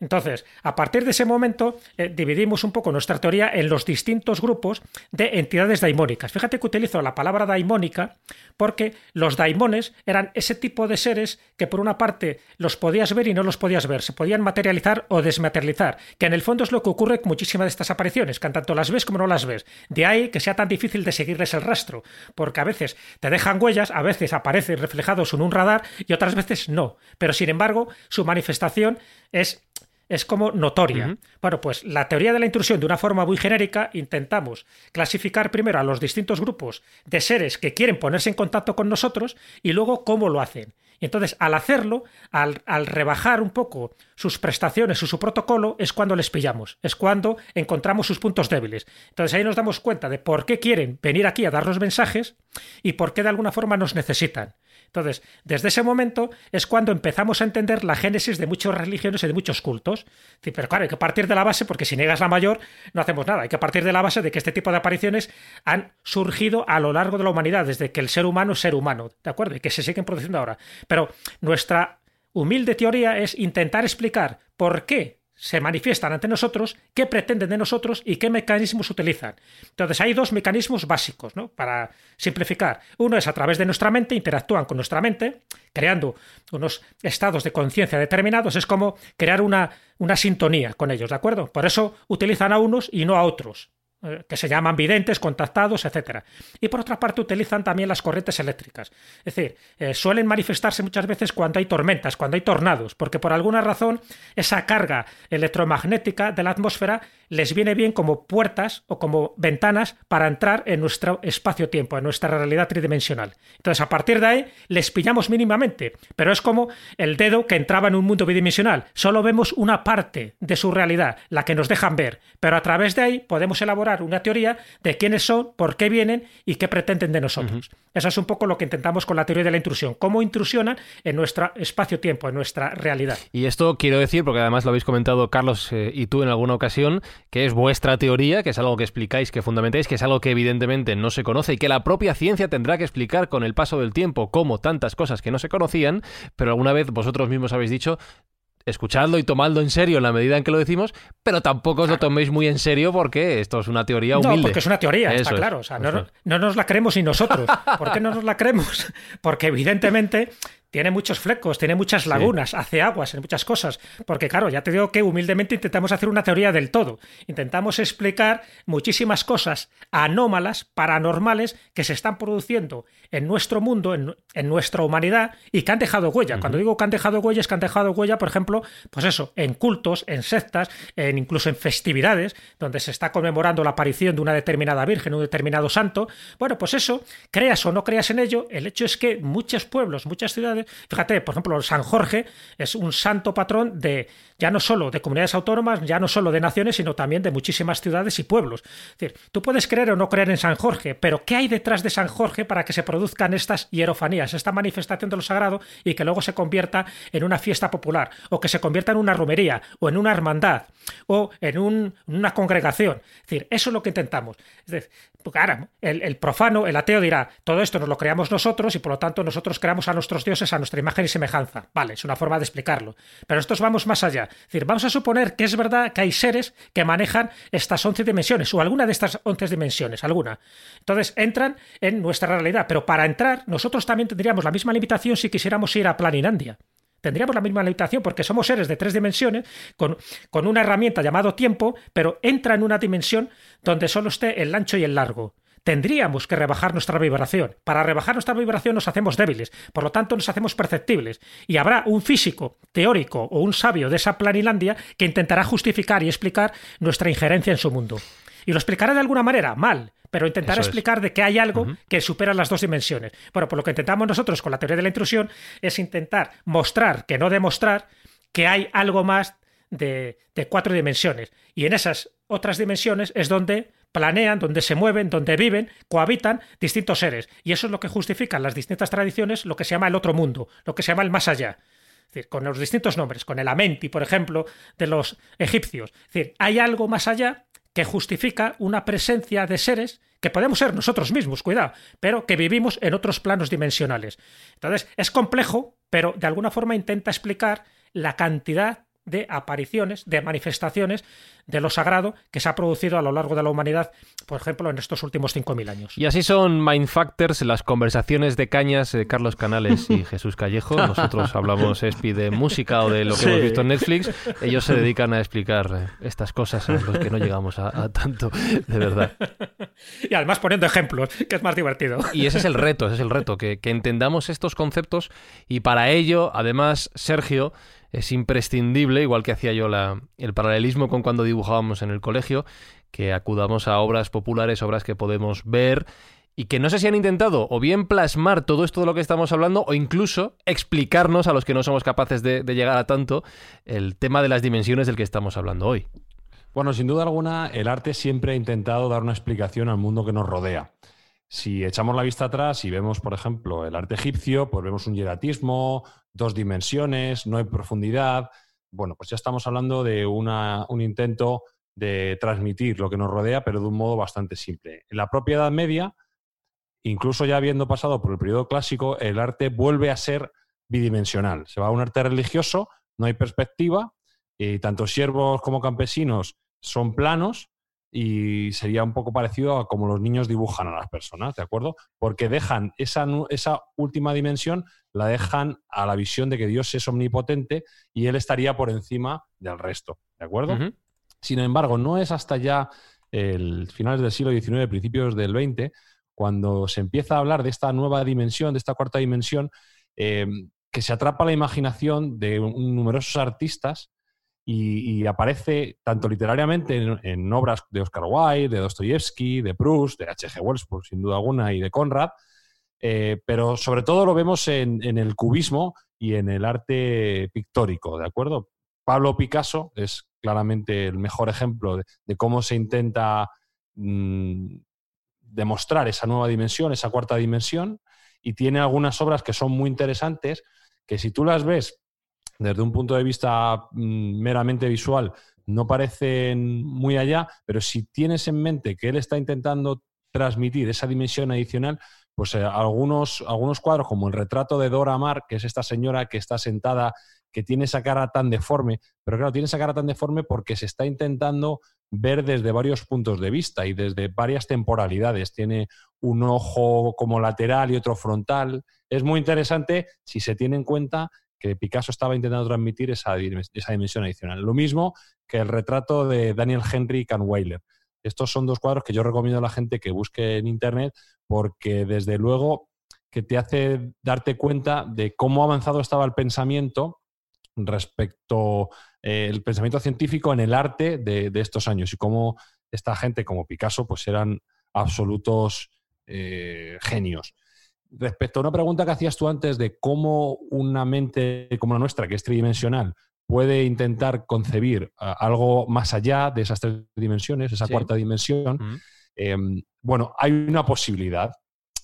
Entonces, a partir de ese momento, eh, dividimos un poco nuestra teoría en los distintos grupos de entidades daimónicas. Fíjate que utilizo la palabra daimónica porque los daimones eran ese tipo de seres que por una parte los podías ver y no los podías ver, se podían materializar o desmaterializar, que en el fondo es lo que ocurre con muchísimas de estas apariciones, que tanto las ves como no las ves. De ahí que sea tan difícil de seguirles el rastro, porque a veces te dejan huellas, a veces aparecen reflejados en un radar y otras veces no. Pero sin embargo, su manifestación es es como notoria. Bueno, pues la teoría de la intrusión, de una forma muy genérica, intentamos clasificar primero a los distintos grupos de seres que quieren ponerse en contacto con nosotros y luego cómo lo hacen. Y entonces, al hacerlo, al, al, rebajar un poco sus prestaciones o su protocolo, es cuando les pillamos, es cuando encontramos sus puntos débiles. Entonces ahí nos damos cuenta de por qué quieren venir aquí a darnos mensajes y por qué de alguna forma nos necesitan. Entonces, desde ese momento es cuando empezamos a entender la génesis de muchas religiones y de muchos cultos. Pero claro, hay que partir de la base, porque si niegas la mayor, no hacemos nada. Hay que partir de la base de que este tipo de apariciones han surgido a lo largo de la humanidad, desde que el ser humano es ser humano, ¿de acuerdo? Y que se siguen produciendo ahora. Pero nuestra humilde teoría es intentar explicar por qué se manifiestan ante nosotros, qué pretenden de nosotros y qué mecanismos utilizan. Entonces hay dos mecanismos básicos, ¿no? Para simplificar. Uno es a través de nuestra mente, interactúan con nuestra mente, creando unos estados de conciencia determinados. Es como crear una, una sintonía con ellos, ¿de acuerdo? Por eso utilizan a unos y no a otros. Eh, que se llaman videntes, contactados, etc. Y por otra parte utilizan también las corrientes eléctricas. Es decir, eh, suelen manifestarse muchas veces cuando hay tormentas, cuando hay tornados, porque por alguna razón esa carga electromagnética de la atmósfera les viene bien como puertas o como ventanas para entrar en nuestro espacio-tiempo, en nuestra realidad tridimensional. Entonces, a partir de ahí, les pillamos mínimamente, pero es como el dedo que entraba en un mundo bidimensional. Solo vemos una parte de su realidad, la que nos dejan ver, pero a través de ahí podemos elaborar una teoría de quiénes son, por qué vienen y qué pretenden de nosotros. Eso es un poco lo que intentamos con la teoría de la intrusión, cómo intrusionan en nuestro espacio-tiempo, en nuestra realidad. Y esto quiero decir, porque además lo habéis comentado Carlos eh, y tú en alguna ocasión, que es vuestra teoría, que es algo que explicáis, que fundamentáis, que es algo que evidentemente no se conoce y que la propia ciencia tendrá que explicar con el paso del tiempo, como tantas cosas que no se conocían, pero alguna vez vosotros mismos habéis dicho, escuchadlo y tomadlo en serio en la medida en que lo decimos, pero tampoco os lo toméis muy en serio porque esto es una teoría humilde. No, porque es una teoría, está claro. O sea, no, no, nos la creemos ni nosotros. ¿Por qué no nos la creemos? Porque evidentemente tiene muchos flecos, tiene muchas lagunas, hace aguas en muchas cosas. Porque, claro, ya te digo que humildemente intentamos hacer una teoría del todo. Intentamos explicar muchísimas cosas anómalas, paranormales, que se están produciendo en nuestro mundo, en, nuestra humanidad, y que han dejado huella. Cuando digo que han dejado huella, es que han dejado huella, por ejemplo, pues eso, en cultos, en sectas, en, incluso en festividades, donde se está conmemorando la aparición de una determinada virgen, un determinado santo. Bueno, pues eso, creas o no creas en ello, el hecho es que muchos pueblos, muchas ciudades, Fíjate, por ejemplo, San Jorge es un santo patrón de ya no solo de comunidades autónomas, ya no solo de naciones, sino también de muchísimas ciudades y pueblos. Es decir, tú puedes creer o no creer en San Jorge, pero ¿qué hay detrás de San Jorge para que se produzcan estas hierofanías, esta manifestación de lo sagrado y que luego se convierta en una fiesta popular, o que se convierta en una romería, o en una hermandad, o en, una congregación? Es decir, eso es lo que intentamos. Es decir, ahora, el, el profano, el ateo dirá, todo esto nos lo creamos nosotros y por lo tanto nosotros creamos a nuestros dioses a nuestra imagen y semejanza. Vale, es una forma de explicarlo. Pero nosotros vamos más allá. Es decir, vamos a suponer que es verdad que hay seres que manejan estas 11 dimensiones o alguna de estas 11 dimensiones, alguna. Entonces entran en nuestra realidad. Pero para entrar, nosotros también tendríamos la misma limitación si quisiéramos ir a Planinandia. Tendríamos la misma limitación porque somos seres de tres dimensiones con, con una herramienta llamado tiempo, pero entra en una dimensión donde solo esté el ancho y el largo tendríamos que rebajar nuestra vibración. Para rebajar nuestra vibración nos hacemos débiles, por lo tanto nos hacemos perceptibles. Y habrá un físico teórico o un sabio de esa planilandia que intentará justificar y explicar nuestra injerencia en su mundo. Y lo explicará de alguna manera, mal, pero intentará explicar de que hay algo que supera las dos dimensiones. Bueno, por lo que intentamos nosotros con la teoría de la intrusión es intentar mostrar, que no demostrar, que hay algo más de, de cuatro dimensiones. Y en esas otras dimensiones es donde planean, donde se mueven, donde viven, cohabitan distintos seres. Y eso es lo que justifican las distintas tradiciones, lo que se llama el otro mundo, lo que se llama el más allá. Es decir, con los distintos nombres, con el Amenti, por ejemplo, de los egipcios. Es decir, hay algo más allá que justifica una presencia de seres que podemos ser nosotros mismos, cuidado, pero que vivimos en otros planos dimensionales. Entonces, es complejo, pero de alguna forma intenta explicar la cantidad de apariciones, de manifestaciones de lo sagrado que se ha producido a lo largo de la humanidad, por ejemplo, en estos últimos 5.000 años. Y así son Mindfactors, las conversaciones de cañas de Carlos Canales y Jesús Callejo. Nosotros hablamos, Espi, de música o de lo que hemos visto en Netflix. Ellos se dedican a explicar eh, estas cosas a los que no llegamos a, tanto, de verdad. Y además poniendo ejemplos, que es más divertido. Y ese es el reto, ese es el reto, que, que entendamos estos conceptos y para ello, además, Sergio es imprescindible, igual que hacía yo la, el paralelismo con cuando dibujábamos en el colegio, que acudamos a obras populares, obras que podemos ver y que no sé si han intentado o bien plasmar todo esto de lo que estamos hablando o incluso explicarnos a los que no somos capaces de, de llegar a tanto el tema de las dimensiones del que estamos hablando hoy. Bueno, sin duda alguna, el arte siempre ha intentado dar una explicación al mundo que nos rodea. Si echamos la vista atrás y vemos, por ejemplo, el arte egipcio, pues vemos un hieratismo, dos dimensiones, no hay profundidad. Bueno, pues ya estamos hablando de un intento de transmitir lo que nos rodea, pero de un modo bastante simple. En la propia Edad Media, incluso ya habiendo pasado por el periodo clásico, el arte vuelve a ser bidimensional. Se va a un arte religioso, no hay perspectiva, y tanto siervos como campesinos son planos, y sería un poco parecido a como los niños dibujan a las personas, ¿de acuerdo? Porque dejan esa, esa última dimensión, la dejan a la visión de que Dios es omnipotente y Él estaría por encima del resto, ¿de acuerdo? Sin embargo, no es hasta ya el finales del siglo XIX, principios del XX, cuando se empieza a hablar de esta nueva dimensión, de esta cuarta dimensión, eh, que se atrapa la imaginación de numerosos artistas y, aparece tanto literariamente en, obras de Oscar Wilde, de Dostoyevsky, de Proust, de H.G. Wells, sin duda alguna, y de Conrad, eh, pero sobre todo lo vemos en, el cubismo y en el arte pictórico, ¿de acuerdo? Pablo Picasso es claramente el mejor ejemplo de, cómo se intenta mm, demostrar esa nueva dimensión, esa cuarta dimensión, y tiene algunas obras que son muy interesantes, que si tú las ves desde un punto de vista mm, meramente visual no parecen muy allá, pero si tienes en mente que él está intentando transmitir esa dimensión adicional, pues eh, algunos, algunos cuadros, como el retrato de Dora Maar, que es esta señora que está sentada, que tiene esa cara tan deforme, pero claro, tiene esa cara tan deforme porque se está intentando ver desde varios puntos de vista y desde varias temporalidades. Tiene un ojo como lateral y otro frontal. Es muy interesante si se tiene en cuenta que Picasso estaba intentando transmitir esa, dimensión adicional. Lo mismo que el retrato de Daniel Henry Kahnweiler. Estos son dos cuadros que yo recomiendo a la gente que busque en Internet porque desde luego que te hace darte cuenta de cómo avanzado estaba el pensamiento respecto eh, el pensamiento científico en el arte de, estos años y cómo esta gente como Picasso pues eran absolutos eh, genios. Respecto a una pregunta que hacías tú antes de cómo una mente como la nuestra, que es tridimensional, puede intentar concebir algo más allá de esas tres dimensiones, esa cuarta dimensión, em, bueno, hay una posibilidad.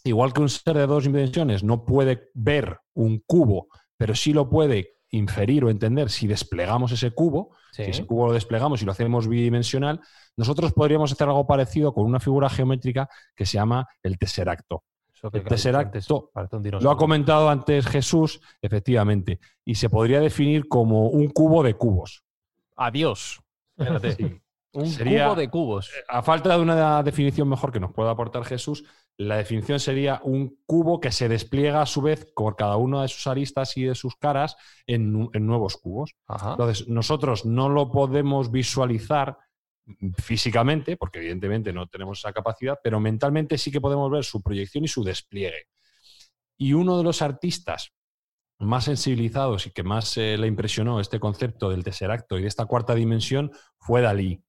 Igual que un ser de dos dimensiones no puede ver un cubo, pero sí lo puede inferir o entender si desplegamos ese cubo, si ese cubo lo desplegamos y lo hacemos bidimensional, nosotros podríamos hacer algo parecido con una figura geométrica que se llama el tesseracto. El tesseracto lo ha comentado antes Jesús, efectivamente, y se podría definir como un cubo de cubos. Adiós. Un cubo de cubos. A falta de una definición mejor que nos pueda aportar Jesús, la definición sería un cubo que se despliega a su vez por cada una de sus aristas y de sus caras en, nuevos cubos. Entonces, nosotros no lo podemos visualizar físicamente, porque evidentemente no tenemos esa capacidad, pero mentalmente sí que podemos ver su proyección y su despliegue. Y uno de los artistas más sensibilizados y que más eh, le impresionó este concepto del tesseracto y de esta cuarta dimensión fue Dalí.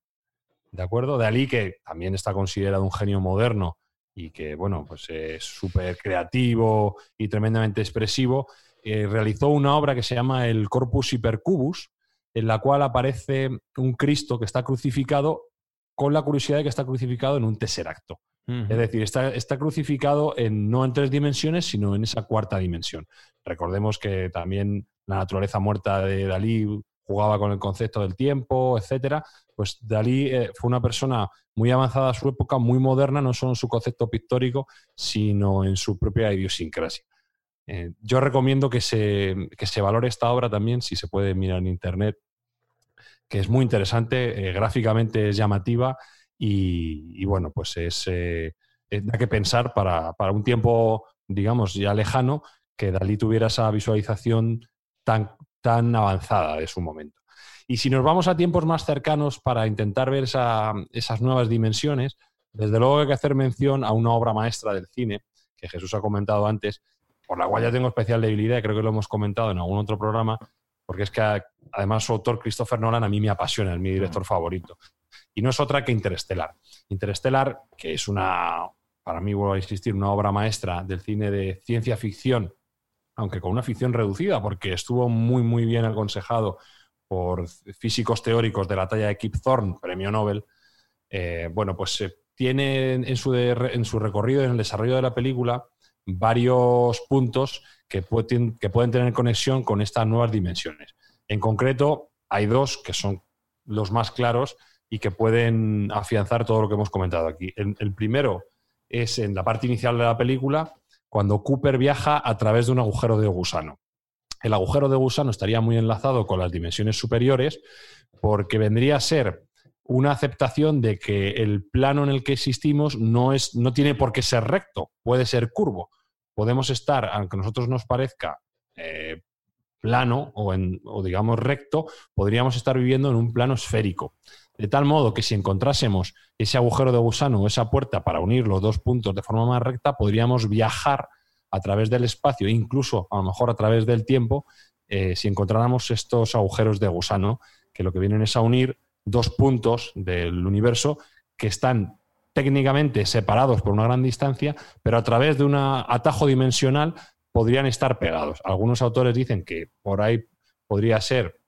¿De acuerdo? Dalí, que también está considerado un genio moderno y que, bueno, pues es súper creativo y tremendamente expresivo, eh, realizó una obra que se llama el Corpus Hypercubus, en la cual aparece un Cristo que está crucificado con la curiosidad de que está crucificado en un tesseracto. Es decir, está, está, crucificado en, no en tres dimensiones, sino en esa cuarta dimensión. Recordemos que también la naturaleza muerta de Dalí jugaba con el concepto del tiempo, etcétera. Pues Dalí eh, fue una persona muy avanzada a su época, muy moderna, no solo en su concepto pictórico, sino en su propia idiosincrasia. Eh, yo recomiendo que se, se, valore esta obra también, si se puede mirar en internet, que es muy interesante, eh, gráficamente es llamativa y, bueno, pues es, da que pensar para, para, un tiempo, digamos, ya lejano, que Dalí tuviera esa visualización tan, tan avanzada de su momento. Y si nos vamos a tiempos más cercanos para intentar ver esas nuevas dimensiones, desde luego hay que hacer mención a una obra maestra del cine, que Jesús ha comentado antes, por la cual ya tengo especial debilidad, creo que lo hemos comentado en algún otro programa, porque es que además su autor Christopher Nolan a mí me apasiona, es mi director favorito. Y no es otra que Interstellar. Interstellar, que es una, para mí, vuelvo a insistir, una obra maestra del cine de ciencia ficción, aunque con una ficción reducida, porque estuvo muy, muy bien aconsejado por físicos teóricos de la talla de Kip Thorne, premio Nobel, eh, bueno, pues se tiene en su, en su recorrido, en el desarrollo de la película, varios puntos que pueden, que pueden tener conexión con estas nuevas dimensiones. En concreto, hay dos que son los más claros y que pueden afianzar todo lo que hemos comentado aquí. el primero es en la parte inicial de la película, cuando Cooper viaja a través de un agujero de gusano el agujero de gusano estaría muy enlazado con las dimensiones superiores porque vendría a ser una aceptación de que el plano en el que existimos no, es, no tiene por qué ser recto, puede ser curvo. Podemos estar, aunque a nosotros nos parezca eh, plano o, digamos recto, podríamos estar viviendo en un plano esférico. De tal modo que si encontrásemos ese agujero de gusano o esa puerta para unir los dos puntos de forma más recta, podríamos viajar a través del espacio, incluso a lo mejor a través del tiempo, eh, si encontráramos estos agujeros de gusano, que lo que vienen es a unir dos puntos del universo que están técnicamente separados por una gran distancia, pero a través de un atajo dimensional podrían estar pegados. Algunos autores dicen que por ahí podría ser,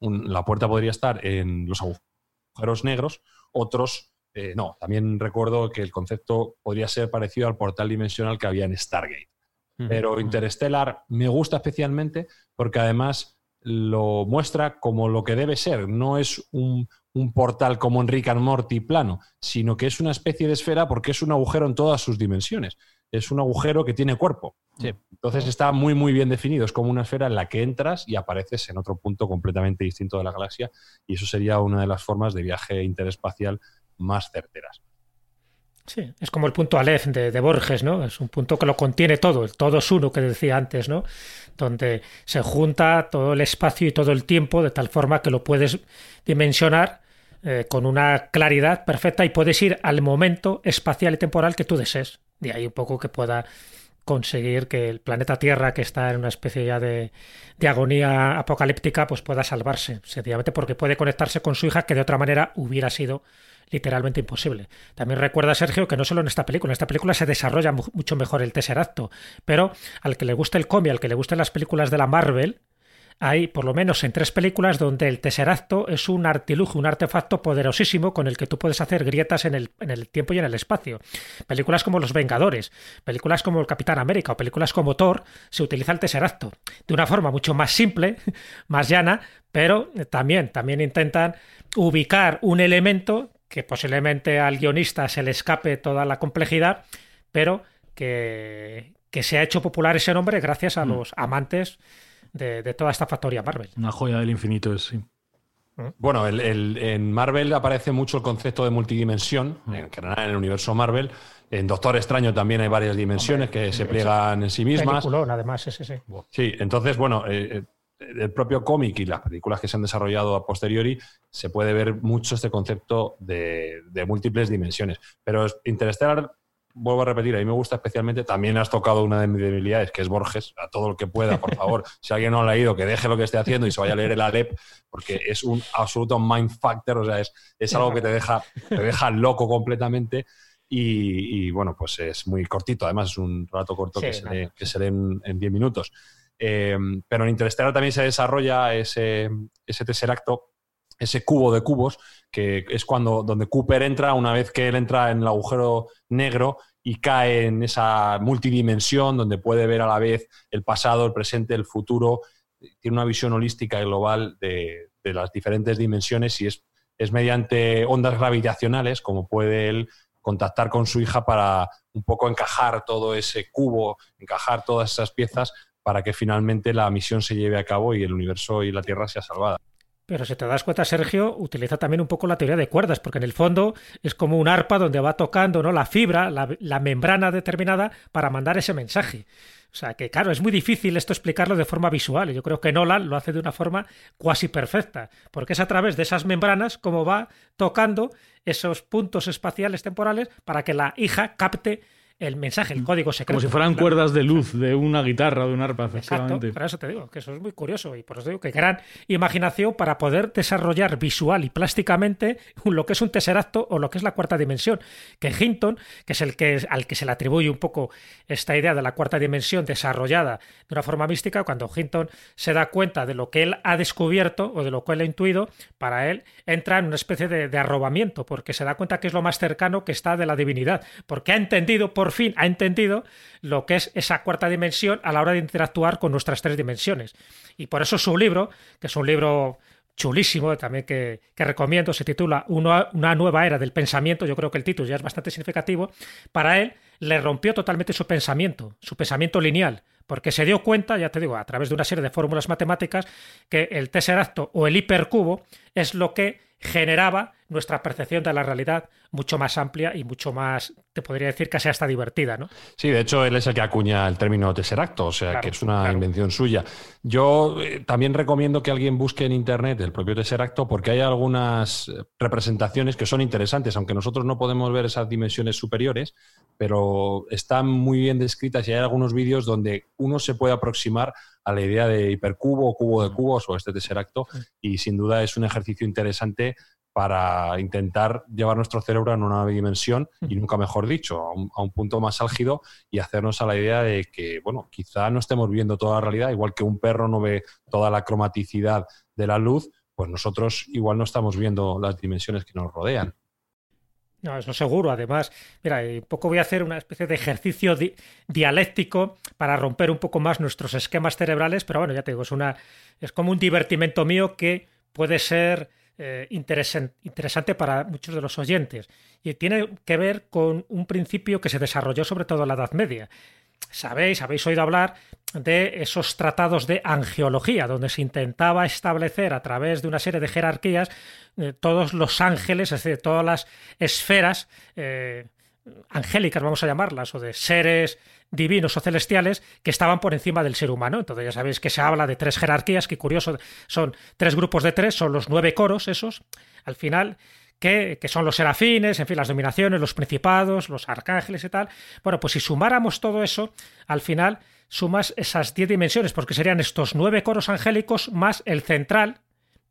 la puerta podría estar en los agujeros negros, otros eh, no. También recuerdo que el concepto podría ser parecido al portal dimensional que había en Stargate. Pero Interstellar me gusta especialmente porque además lo muestra como lo que debe ser. No es un, portal como en Rick and Morty plano, sino que es una especie de esfera porque es un agujero en todas sus dimensiones. Es un agujero que tiene cuerpo. Entonces está muy, muy bien definido. Es como una esfera en la que entras y apareces en otro punto completamente distinto de la galaxia. Y eso sería una de las formas de viaje interespacial más certeras. Sí, es como el punto Aleph de, de, Borges, ¿no? Es un punto que lo contiene todo, el todo es uno que decía antes, ¿no? Donde se junta todo el espacio y todo el tiempo de tal forma que lo puedes dimensionar eh, con una claridad perfecta y puedes ir al momento espacial y temporal que tú desees. De ahí un poco que pueda conseguir que el planeta Tierra, que está en una especie ya de, de, agonía apocalíptica, pues pueda salvarse, sencillamente porque puede conectarse con su hija que de otra manera hubiera sido literalmente imposible. También recuerda Sergio que no solo en esta película, en esta película se desarrolla mucho mejor el Tesseracto, pero al que le guste el cómic, al que le gusten las películas de la Marvel, hay por lo menos en tres películas donde el Tesseracto es un artilugio, un artefacto poderosísimo con el que tú puedes hacer grietas en el, en el, tiempo y en el espacio. Películas como Los Vengadores, películas como El Capitán América o películas como Thor, se utiliza el Tesseracto de una forma mucho más simple, más llana, pero también, también intentan ubicar un elemento que posiblemente al guionista se le escape toda la complejidad, pero que, que se ha hecho popular ese nombre gracias a los amantes de, toda esta factoría Marvel. Una joya del infinito es, sí. Bueno, en Marvel aparece mucho el concepto de multidimensión, en general en el universo Marvel. En Doctor Extraño también hay varias dimensiones que se pliegan en sí mismas. además, ese, sí. Sí, entonces, bueno, eh, eh, el propio cómic y las películas que se han desarrollado a posteriori se puede ver mucho este concepto de, de múltiples dimensiones. Pero Interstellar vuelvo a repetir, a mí me gusta especialmente, también has tocado una de mis debilidades, que es Borges, a todo lo que pueda, por favor, si alguien no lo ha leído, que deje lo que esté haciendo y se vaya a leer el Alep, porque es un absoluto mind factor, o sea, es, es algo que te deja, te deja loco completamente. Y, bueno, pues es muy cortito, además es un rato corto que, se lee, que, se lee, en 10 minutos. Eh, pero en Interstellar también se desarrolla ese, ese tercer acto ese cubo de cubos, que es cuando donde Cooper entra, una vez que él entra en el agujero negro y cae en esa multidimensión donde puede ver a la vez el pasado, el presente, el futuro, tiene una visión holística y global de, las diferentes dimensiones y es, es mediante ondas gravitacionales como puede él contactar con su hija para un poco encajar todo ese cubo, encajar todas esas piezas para que finalmente la misión se lleve a cabo y el universo y la Tierra sea salvada. Pero si te das cuenta, Sergio utiliza también un poco la teoría de cuerdas, porque en el fondo es como un arpa donde va tocando ¿no? la fibra, la, membrana determinada para mandar ese mensaje. O sea que, claro, es muy difícil esto explicarlo de forma visual. Y yo creo que Nolan lo hace de una forma cuasi perfecta, porque es a través de esas membranas como va tocando esos puntos espaciales temporales para que la hija capte el mensaje, el código secreto. Como si fueran cuerdas de luz de una guitarra o de un arpa, efectivamente. Exacto, eso te digo, que eso es muy curioso y por eso digo que gran imaginación para poder desarrollar visual y plásticamente lo que es un tesseracto o lo que es la cuarta dimensión. Que Hinton, que es el que al que se le atribuye un poco esta idea de la cuarta dimensión desarrollada de una forma mística, cuando Hinton se da cuenta de lo que él ha descubierto o de lo que él ha intuido, para él entra en una especie de, de arrobamiento, porque se da cuenta que es lo más cercano que está de la divinidad, porque ha entendido por por fin ha entendido lo que es esa cuarta dimensión a la hora de interactuar con nuestras tres dimensiones. Y por eso su libro, que es un libro chulísimo también que, recomiendo, se titula una, nueva era del pensamiento, yo creo que el título ya es bastante significativo, para él le rompió totalmente su pensamiento, su pensamiento lineal, porque se dio cuenta, ya te digo, a través de una serie de fórmulas matemáticas, que el tesseracto o el hipercubo es lo que generaba nuestra percepción de la realidad mucho más amplia y mucho más, te podría decir, casi hasta divertida, ¿no? Sí, de hecho, él es el que acuña el término tesseracto, o sea, que es una invención suya. Yo eh, también recomiendo que alguien busque en Internet el propio tesseracto porque hay algunas representaciones que son interesantes, aunque nosotros no podemos ver esas dimensiones superiores, pero están muy bien descritas y hay algunos vídeos donde uno se puede aproximar a la idea de hipercubo o cubo de cubos o este tesseracto y sin duda es un ejercicio interesante para intentar llevar nuestro cerebro a una nueva dimensión y nunca mejor dicho, a un, punto más álgido y hacernos a la idea de que, bueno, quizá no estemos viendo toda la realidad, igual que un perro no ve toda la cromaticidad de la luz, pues nosotros igual no estamos viendo las dimensiones que nos rodean. No, eso seguro. Además, mira, un poco voy a hacer una especie de ejercicio dialéctico para romper un poco más nuestros esquemas cerebrales, pero bueno, ya te digo, es, una, es como un divertimento mío que puede ser eh, interesante para muchos de los oyentes. Y tiene que ver con un principio que se desarrolló sobre todo en la Edad Media. sabéis, habéis oído hablar de esos tratados de angeología, donde se intentaba establecer a través de una serie de jerarquías eh, todos los ángeles, es decir, todas las esferas eh, angélicas, vamos a llamarlas, o de seres divinos o celestiales que estaban por encima del ser humano. Entonces ya sabéis que se habla de tres jerarquías, que curioso, son tres grupos de tres, son los nueve coros esos, al final, que, que, son los serafines, en fin, las dominaciones, los principados, los arcángeles y tal. Bueno, pues si sumáramos todo eso, al final sumas esas diez dimensiones, porque serían estos nueve coros angélicos más el central,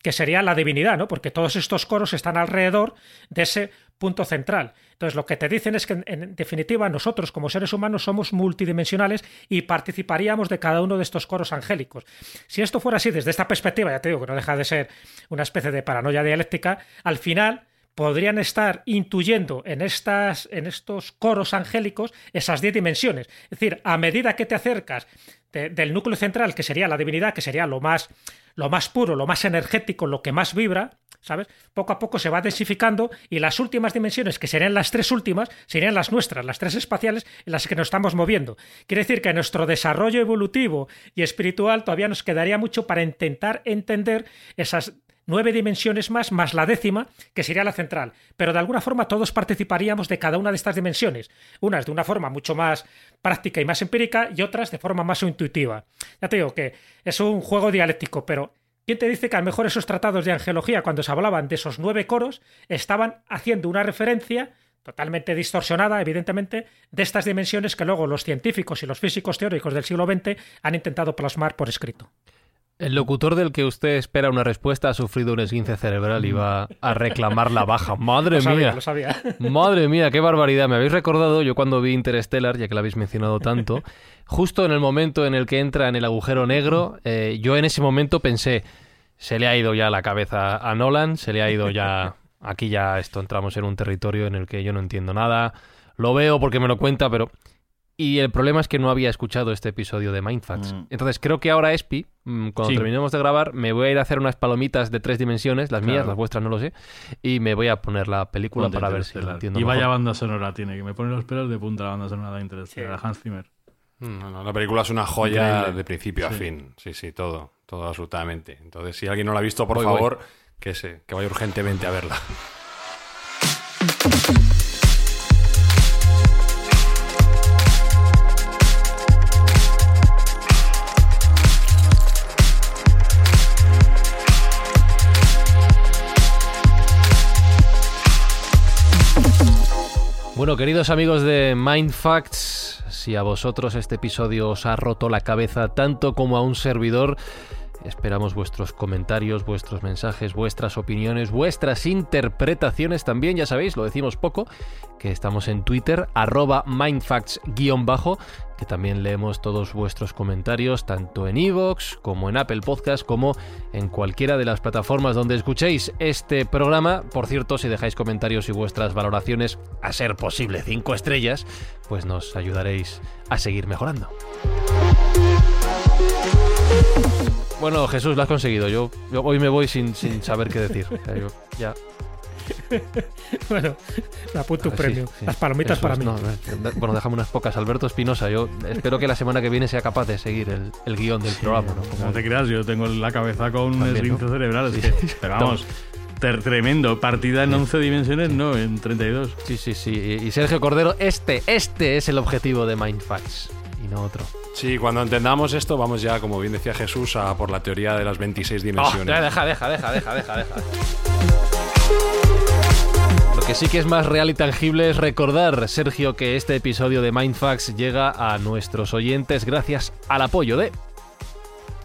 que sería la divinidad, ¿no? Porque todos estos coros están alrededor de ese punto central. Entonces, lo que te dicen es que, en definitiva, nosotros como seres humanos somos multidimensionales y participaríamos de cada uno de estos coros angélicos. Si esto fuera así, desde esta perspectiva, ya te digo que no deja de ser una especie de paranoia dialéctica, al final podrían estar intuyendo en, estas, en estos coros angélicos esas diez dimensiones. Es decir, a medida que te acercas del núcleo central, que sería la divinidad, que sería lo más, lo más puro, lo más energético, lo que más vibra, ¿sabes? Poco a poco se va densificando y las últimas dimensiones, que serían las tres últimas, serían las nuestras, las tres espaciales en las que nos estamos moviendo. Quiere decir que nuestro desarrollo evolutivo y espiritual todavía nos quedaría mucho para intentar entender esas nueve dimensiones más, más la décima, que sería la central. Pero de alguna forma todos participaríamos de cada una de estas dimensiones. Unas de una forma mucho más práctica y más empírica y otras de forma más intuitiva. Ya te digo que es un juego dialéctico, pero ¿quién te dice que a lo mejor esos tratados de angelología, cuando se hablaban de esos nueve coros, estaban haciendo una referencia totalmente distorsionada, evidentemente, de estas dimensiones que luego los científicos y los físicos teóricos del siglo XX han intentado plasmar por escrito? El locutor del que usted espera una respuesta ha sufrido un esguince cerebral y va a reclamar la baja. Madre mía. Lo sabía. Madre mía, qué barbaridad. Me habéis recordado, yo cuando vi Interstellar, ya que la habéis mencionado tanto, justo en el momento en el que entra en el agujero negro, eh, yo en ese momento pensé, se le ha ido ya la cabeza a Nolan, se le ha ido ya... Aquí ya esto entramos en un territorio en el que yo no entiendo nada. Lo veo porque me lo cuenta, pero y el problema es que no había escuchado este episodio de Mindfacts. Mm. Entonces creo que ahora, Espi, mm, cuando terminemos de grabar, me voy a ir a hacer unas palomitas de tres dimensiones, las mías, las vuestras no lo sé, y me voy a poner la película para ver si lo entiendo. Y vaya banda sonora tiene, que me pone los pelos de punta la banda sonora de Interstellar, Hans Zimmer. Mm, la película es una joya de principio a fin. Sí, sí, todo, todo absolutamente. Entonces, si alguien no la ha visto, por favor, Que, se, que vaya urgentemente a verla. Bueno, queridos amigos de Mindfacts, si a vosotros este episodio os ha roto la cabeza tanto como a un servidor, Esperamos vuestros comentarios, vuestros mensajes, vuestras opiniones, vuestras interpretaciones también, ya sabéis, lo decimos poco, que estamos en Twitter, arroba mindfacts-bajo, que también leemos todos vuestros comentarios, tanto en iVoox como en Apple Podcast, como en cualquiera de las plataformas donde escuchéis este programa. Por cierto, si dejáis comentarios y vuestras valoraciones, a ser posible cinco estrellas, pues nos ayudaréis a seguir mejorando. Bueno, Jesús, lo has conseguido. Yo, hoy me voy sin, sin saber qué decir. ya. bueno, apunto un premio. Las palomitas para mí. bueno, déjame unas pocas. Alberto Espinosa, yo espero que la semana que viene sea capaz de seguir el, guion del programa. ¿no? te creas, yo tengo la cabeza con un esguince cerebral. pero vamos, tremendo. Partida en 11 dimensiones, no, en 32. Sí, sí, sí. Y Sergio Cordero, este, este es el objetivo de Mindfacts y no otro. Sí, cuando entendamos esto, vamos ya, como bien decía Jesús, a por la teoría de las 26 dimensiones. deja, deja, deja, deja, deja, deja. Lo que sí que es más real y tangible es recordar, Sergio, que este episodio de Mindfax llega a nuestros oyentes gracias al apoyo de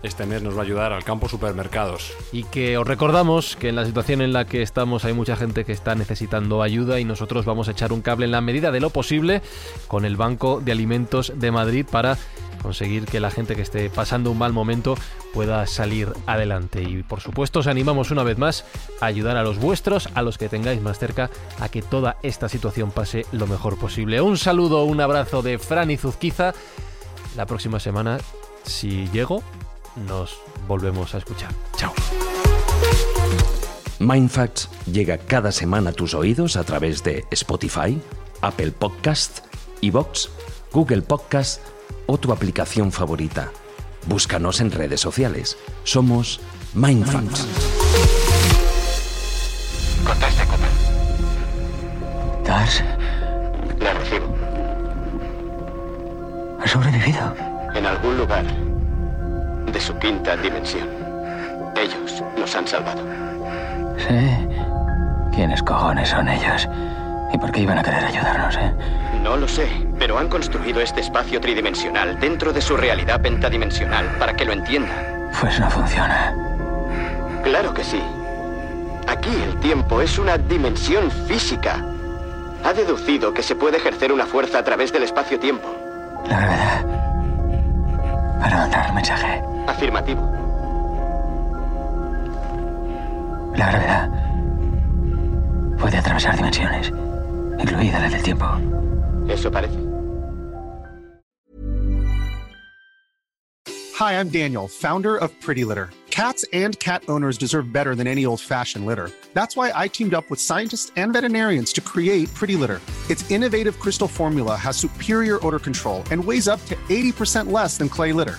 este mes nos va a ayudar al campo supermercados. Y que os recordamos que en la situación en la que estamos hay mucha gente que está necesitando ayuda y nosotros vamos a echar un cable en la medida de lo posible con el Banco de Alimentos de Madrid para conseguir que la gente que esté pasando un mal momento pueda salir adelante. Y por supuesto os animamos una vez más a ayudar a los vuestros, a los que tengáis más cerca, a que toda esta situación pase lo mejor posible. Un saludo, un abrazo de Fran y Zuzquiza. La próxima semana, si llego, nos volvemos a escuchar. Chao. Mindfacts llega cada semana a tus oídos a través de Spotify, Apple Podcast, Evox Google Podcast o tu aplicación favorita. Búscanos en redes sociales. Somos Mindfacts. Conteste, Cooper. ¿Tars? La recibo. ¿Ha sobrevivido? En algún lugar su quinta dimensión. Ellos nos han salvado. Sí. ¿Quiénes cojones son ellos? ¿Y por qué iban a querer ayudarnos, eh? No lo sé, pero han construido este espacio tridimensional dentro de su realidad pentadimensional para que lo entienda. Pues no funciona. Claro que sí. Aquí el tiempo es una dimensión física. Ha deducido que se puede ejercer una fuerza a través del espacio-tiempo. La gravedad. Para mandar el mensaje. Afirmativo. La gravedad puede atravesar dimensiones, incluida la del tiempo. Eso parece. Hi, I'm Daniel, founder of Pretty Litter. Cats and cat owners deserve better than any old fashioned litter. That's why I teamed up with scientists and veterinarians to create Pretty Litter. Its innovative crystal formula has superior odor control and weighs up to 80% less than clay litter.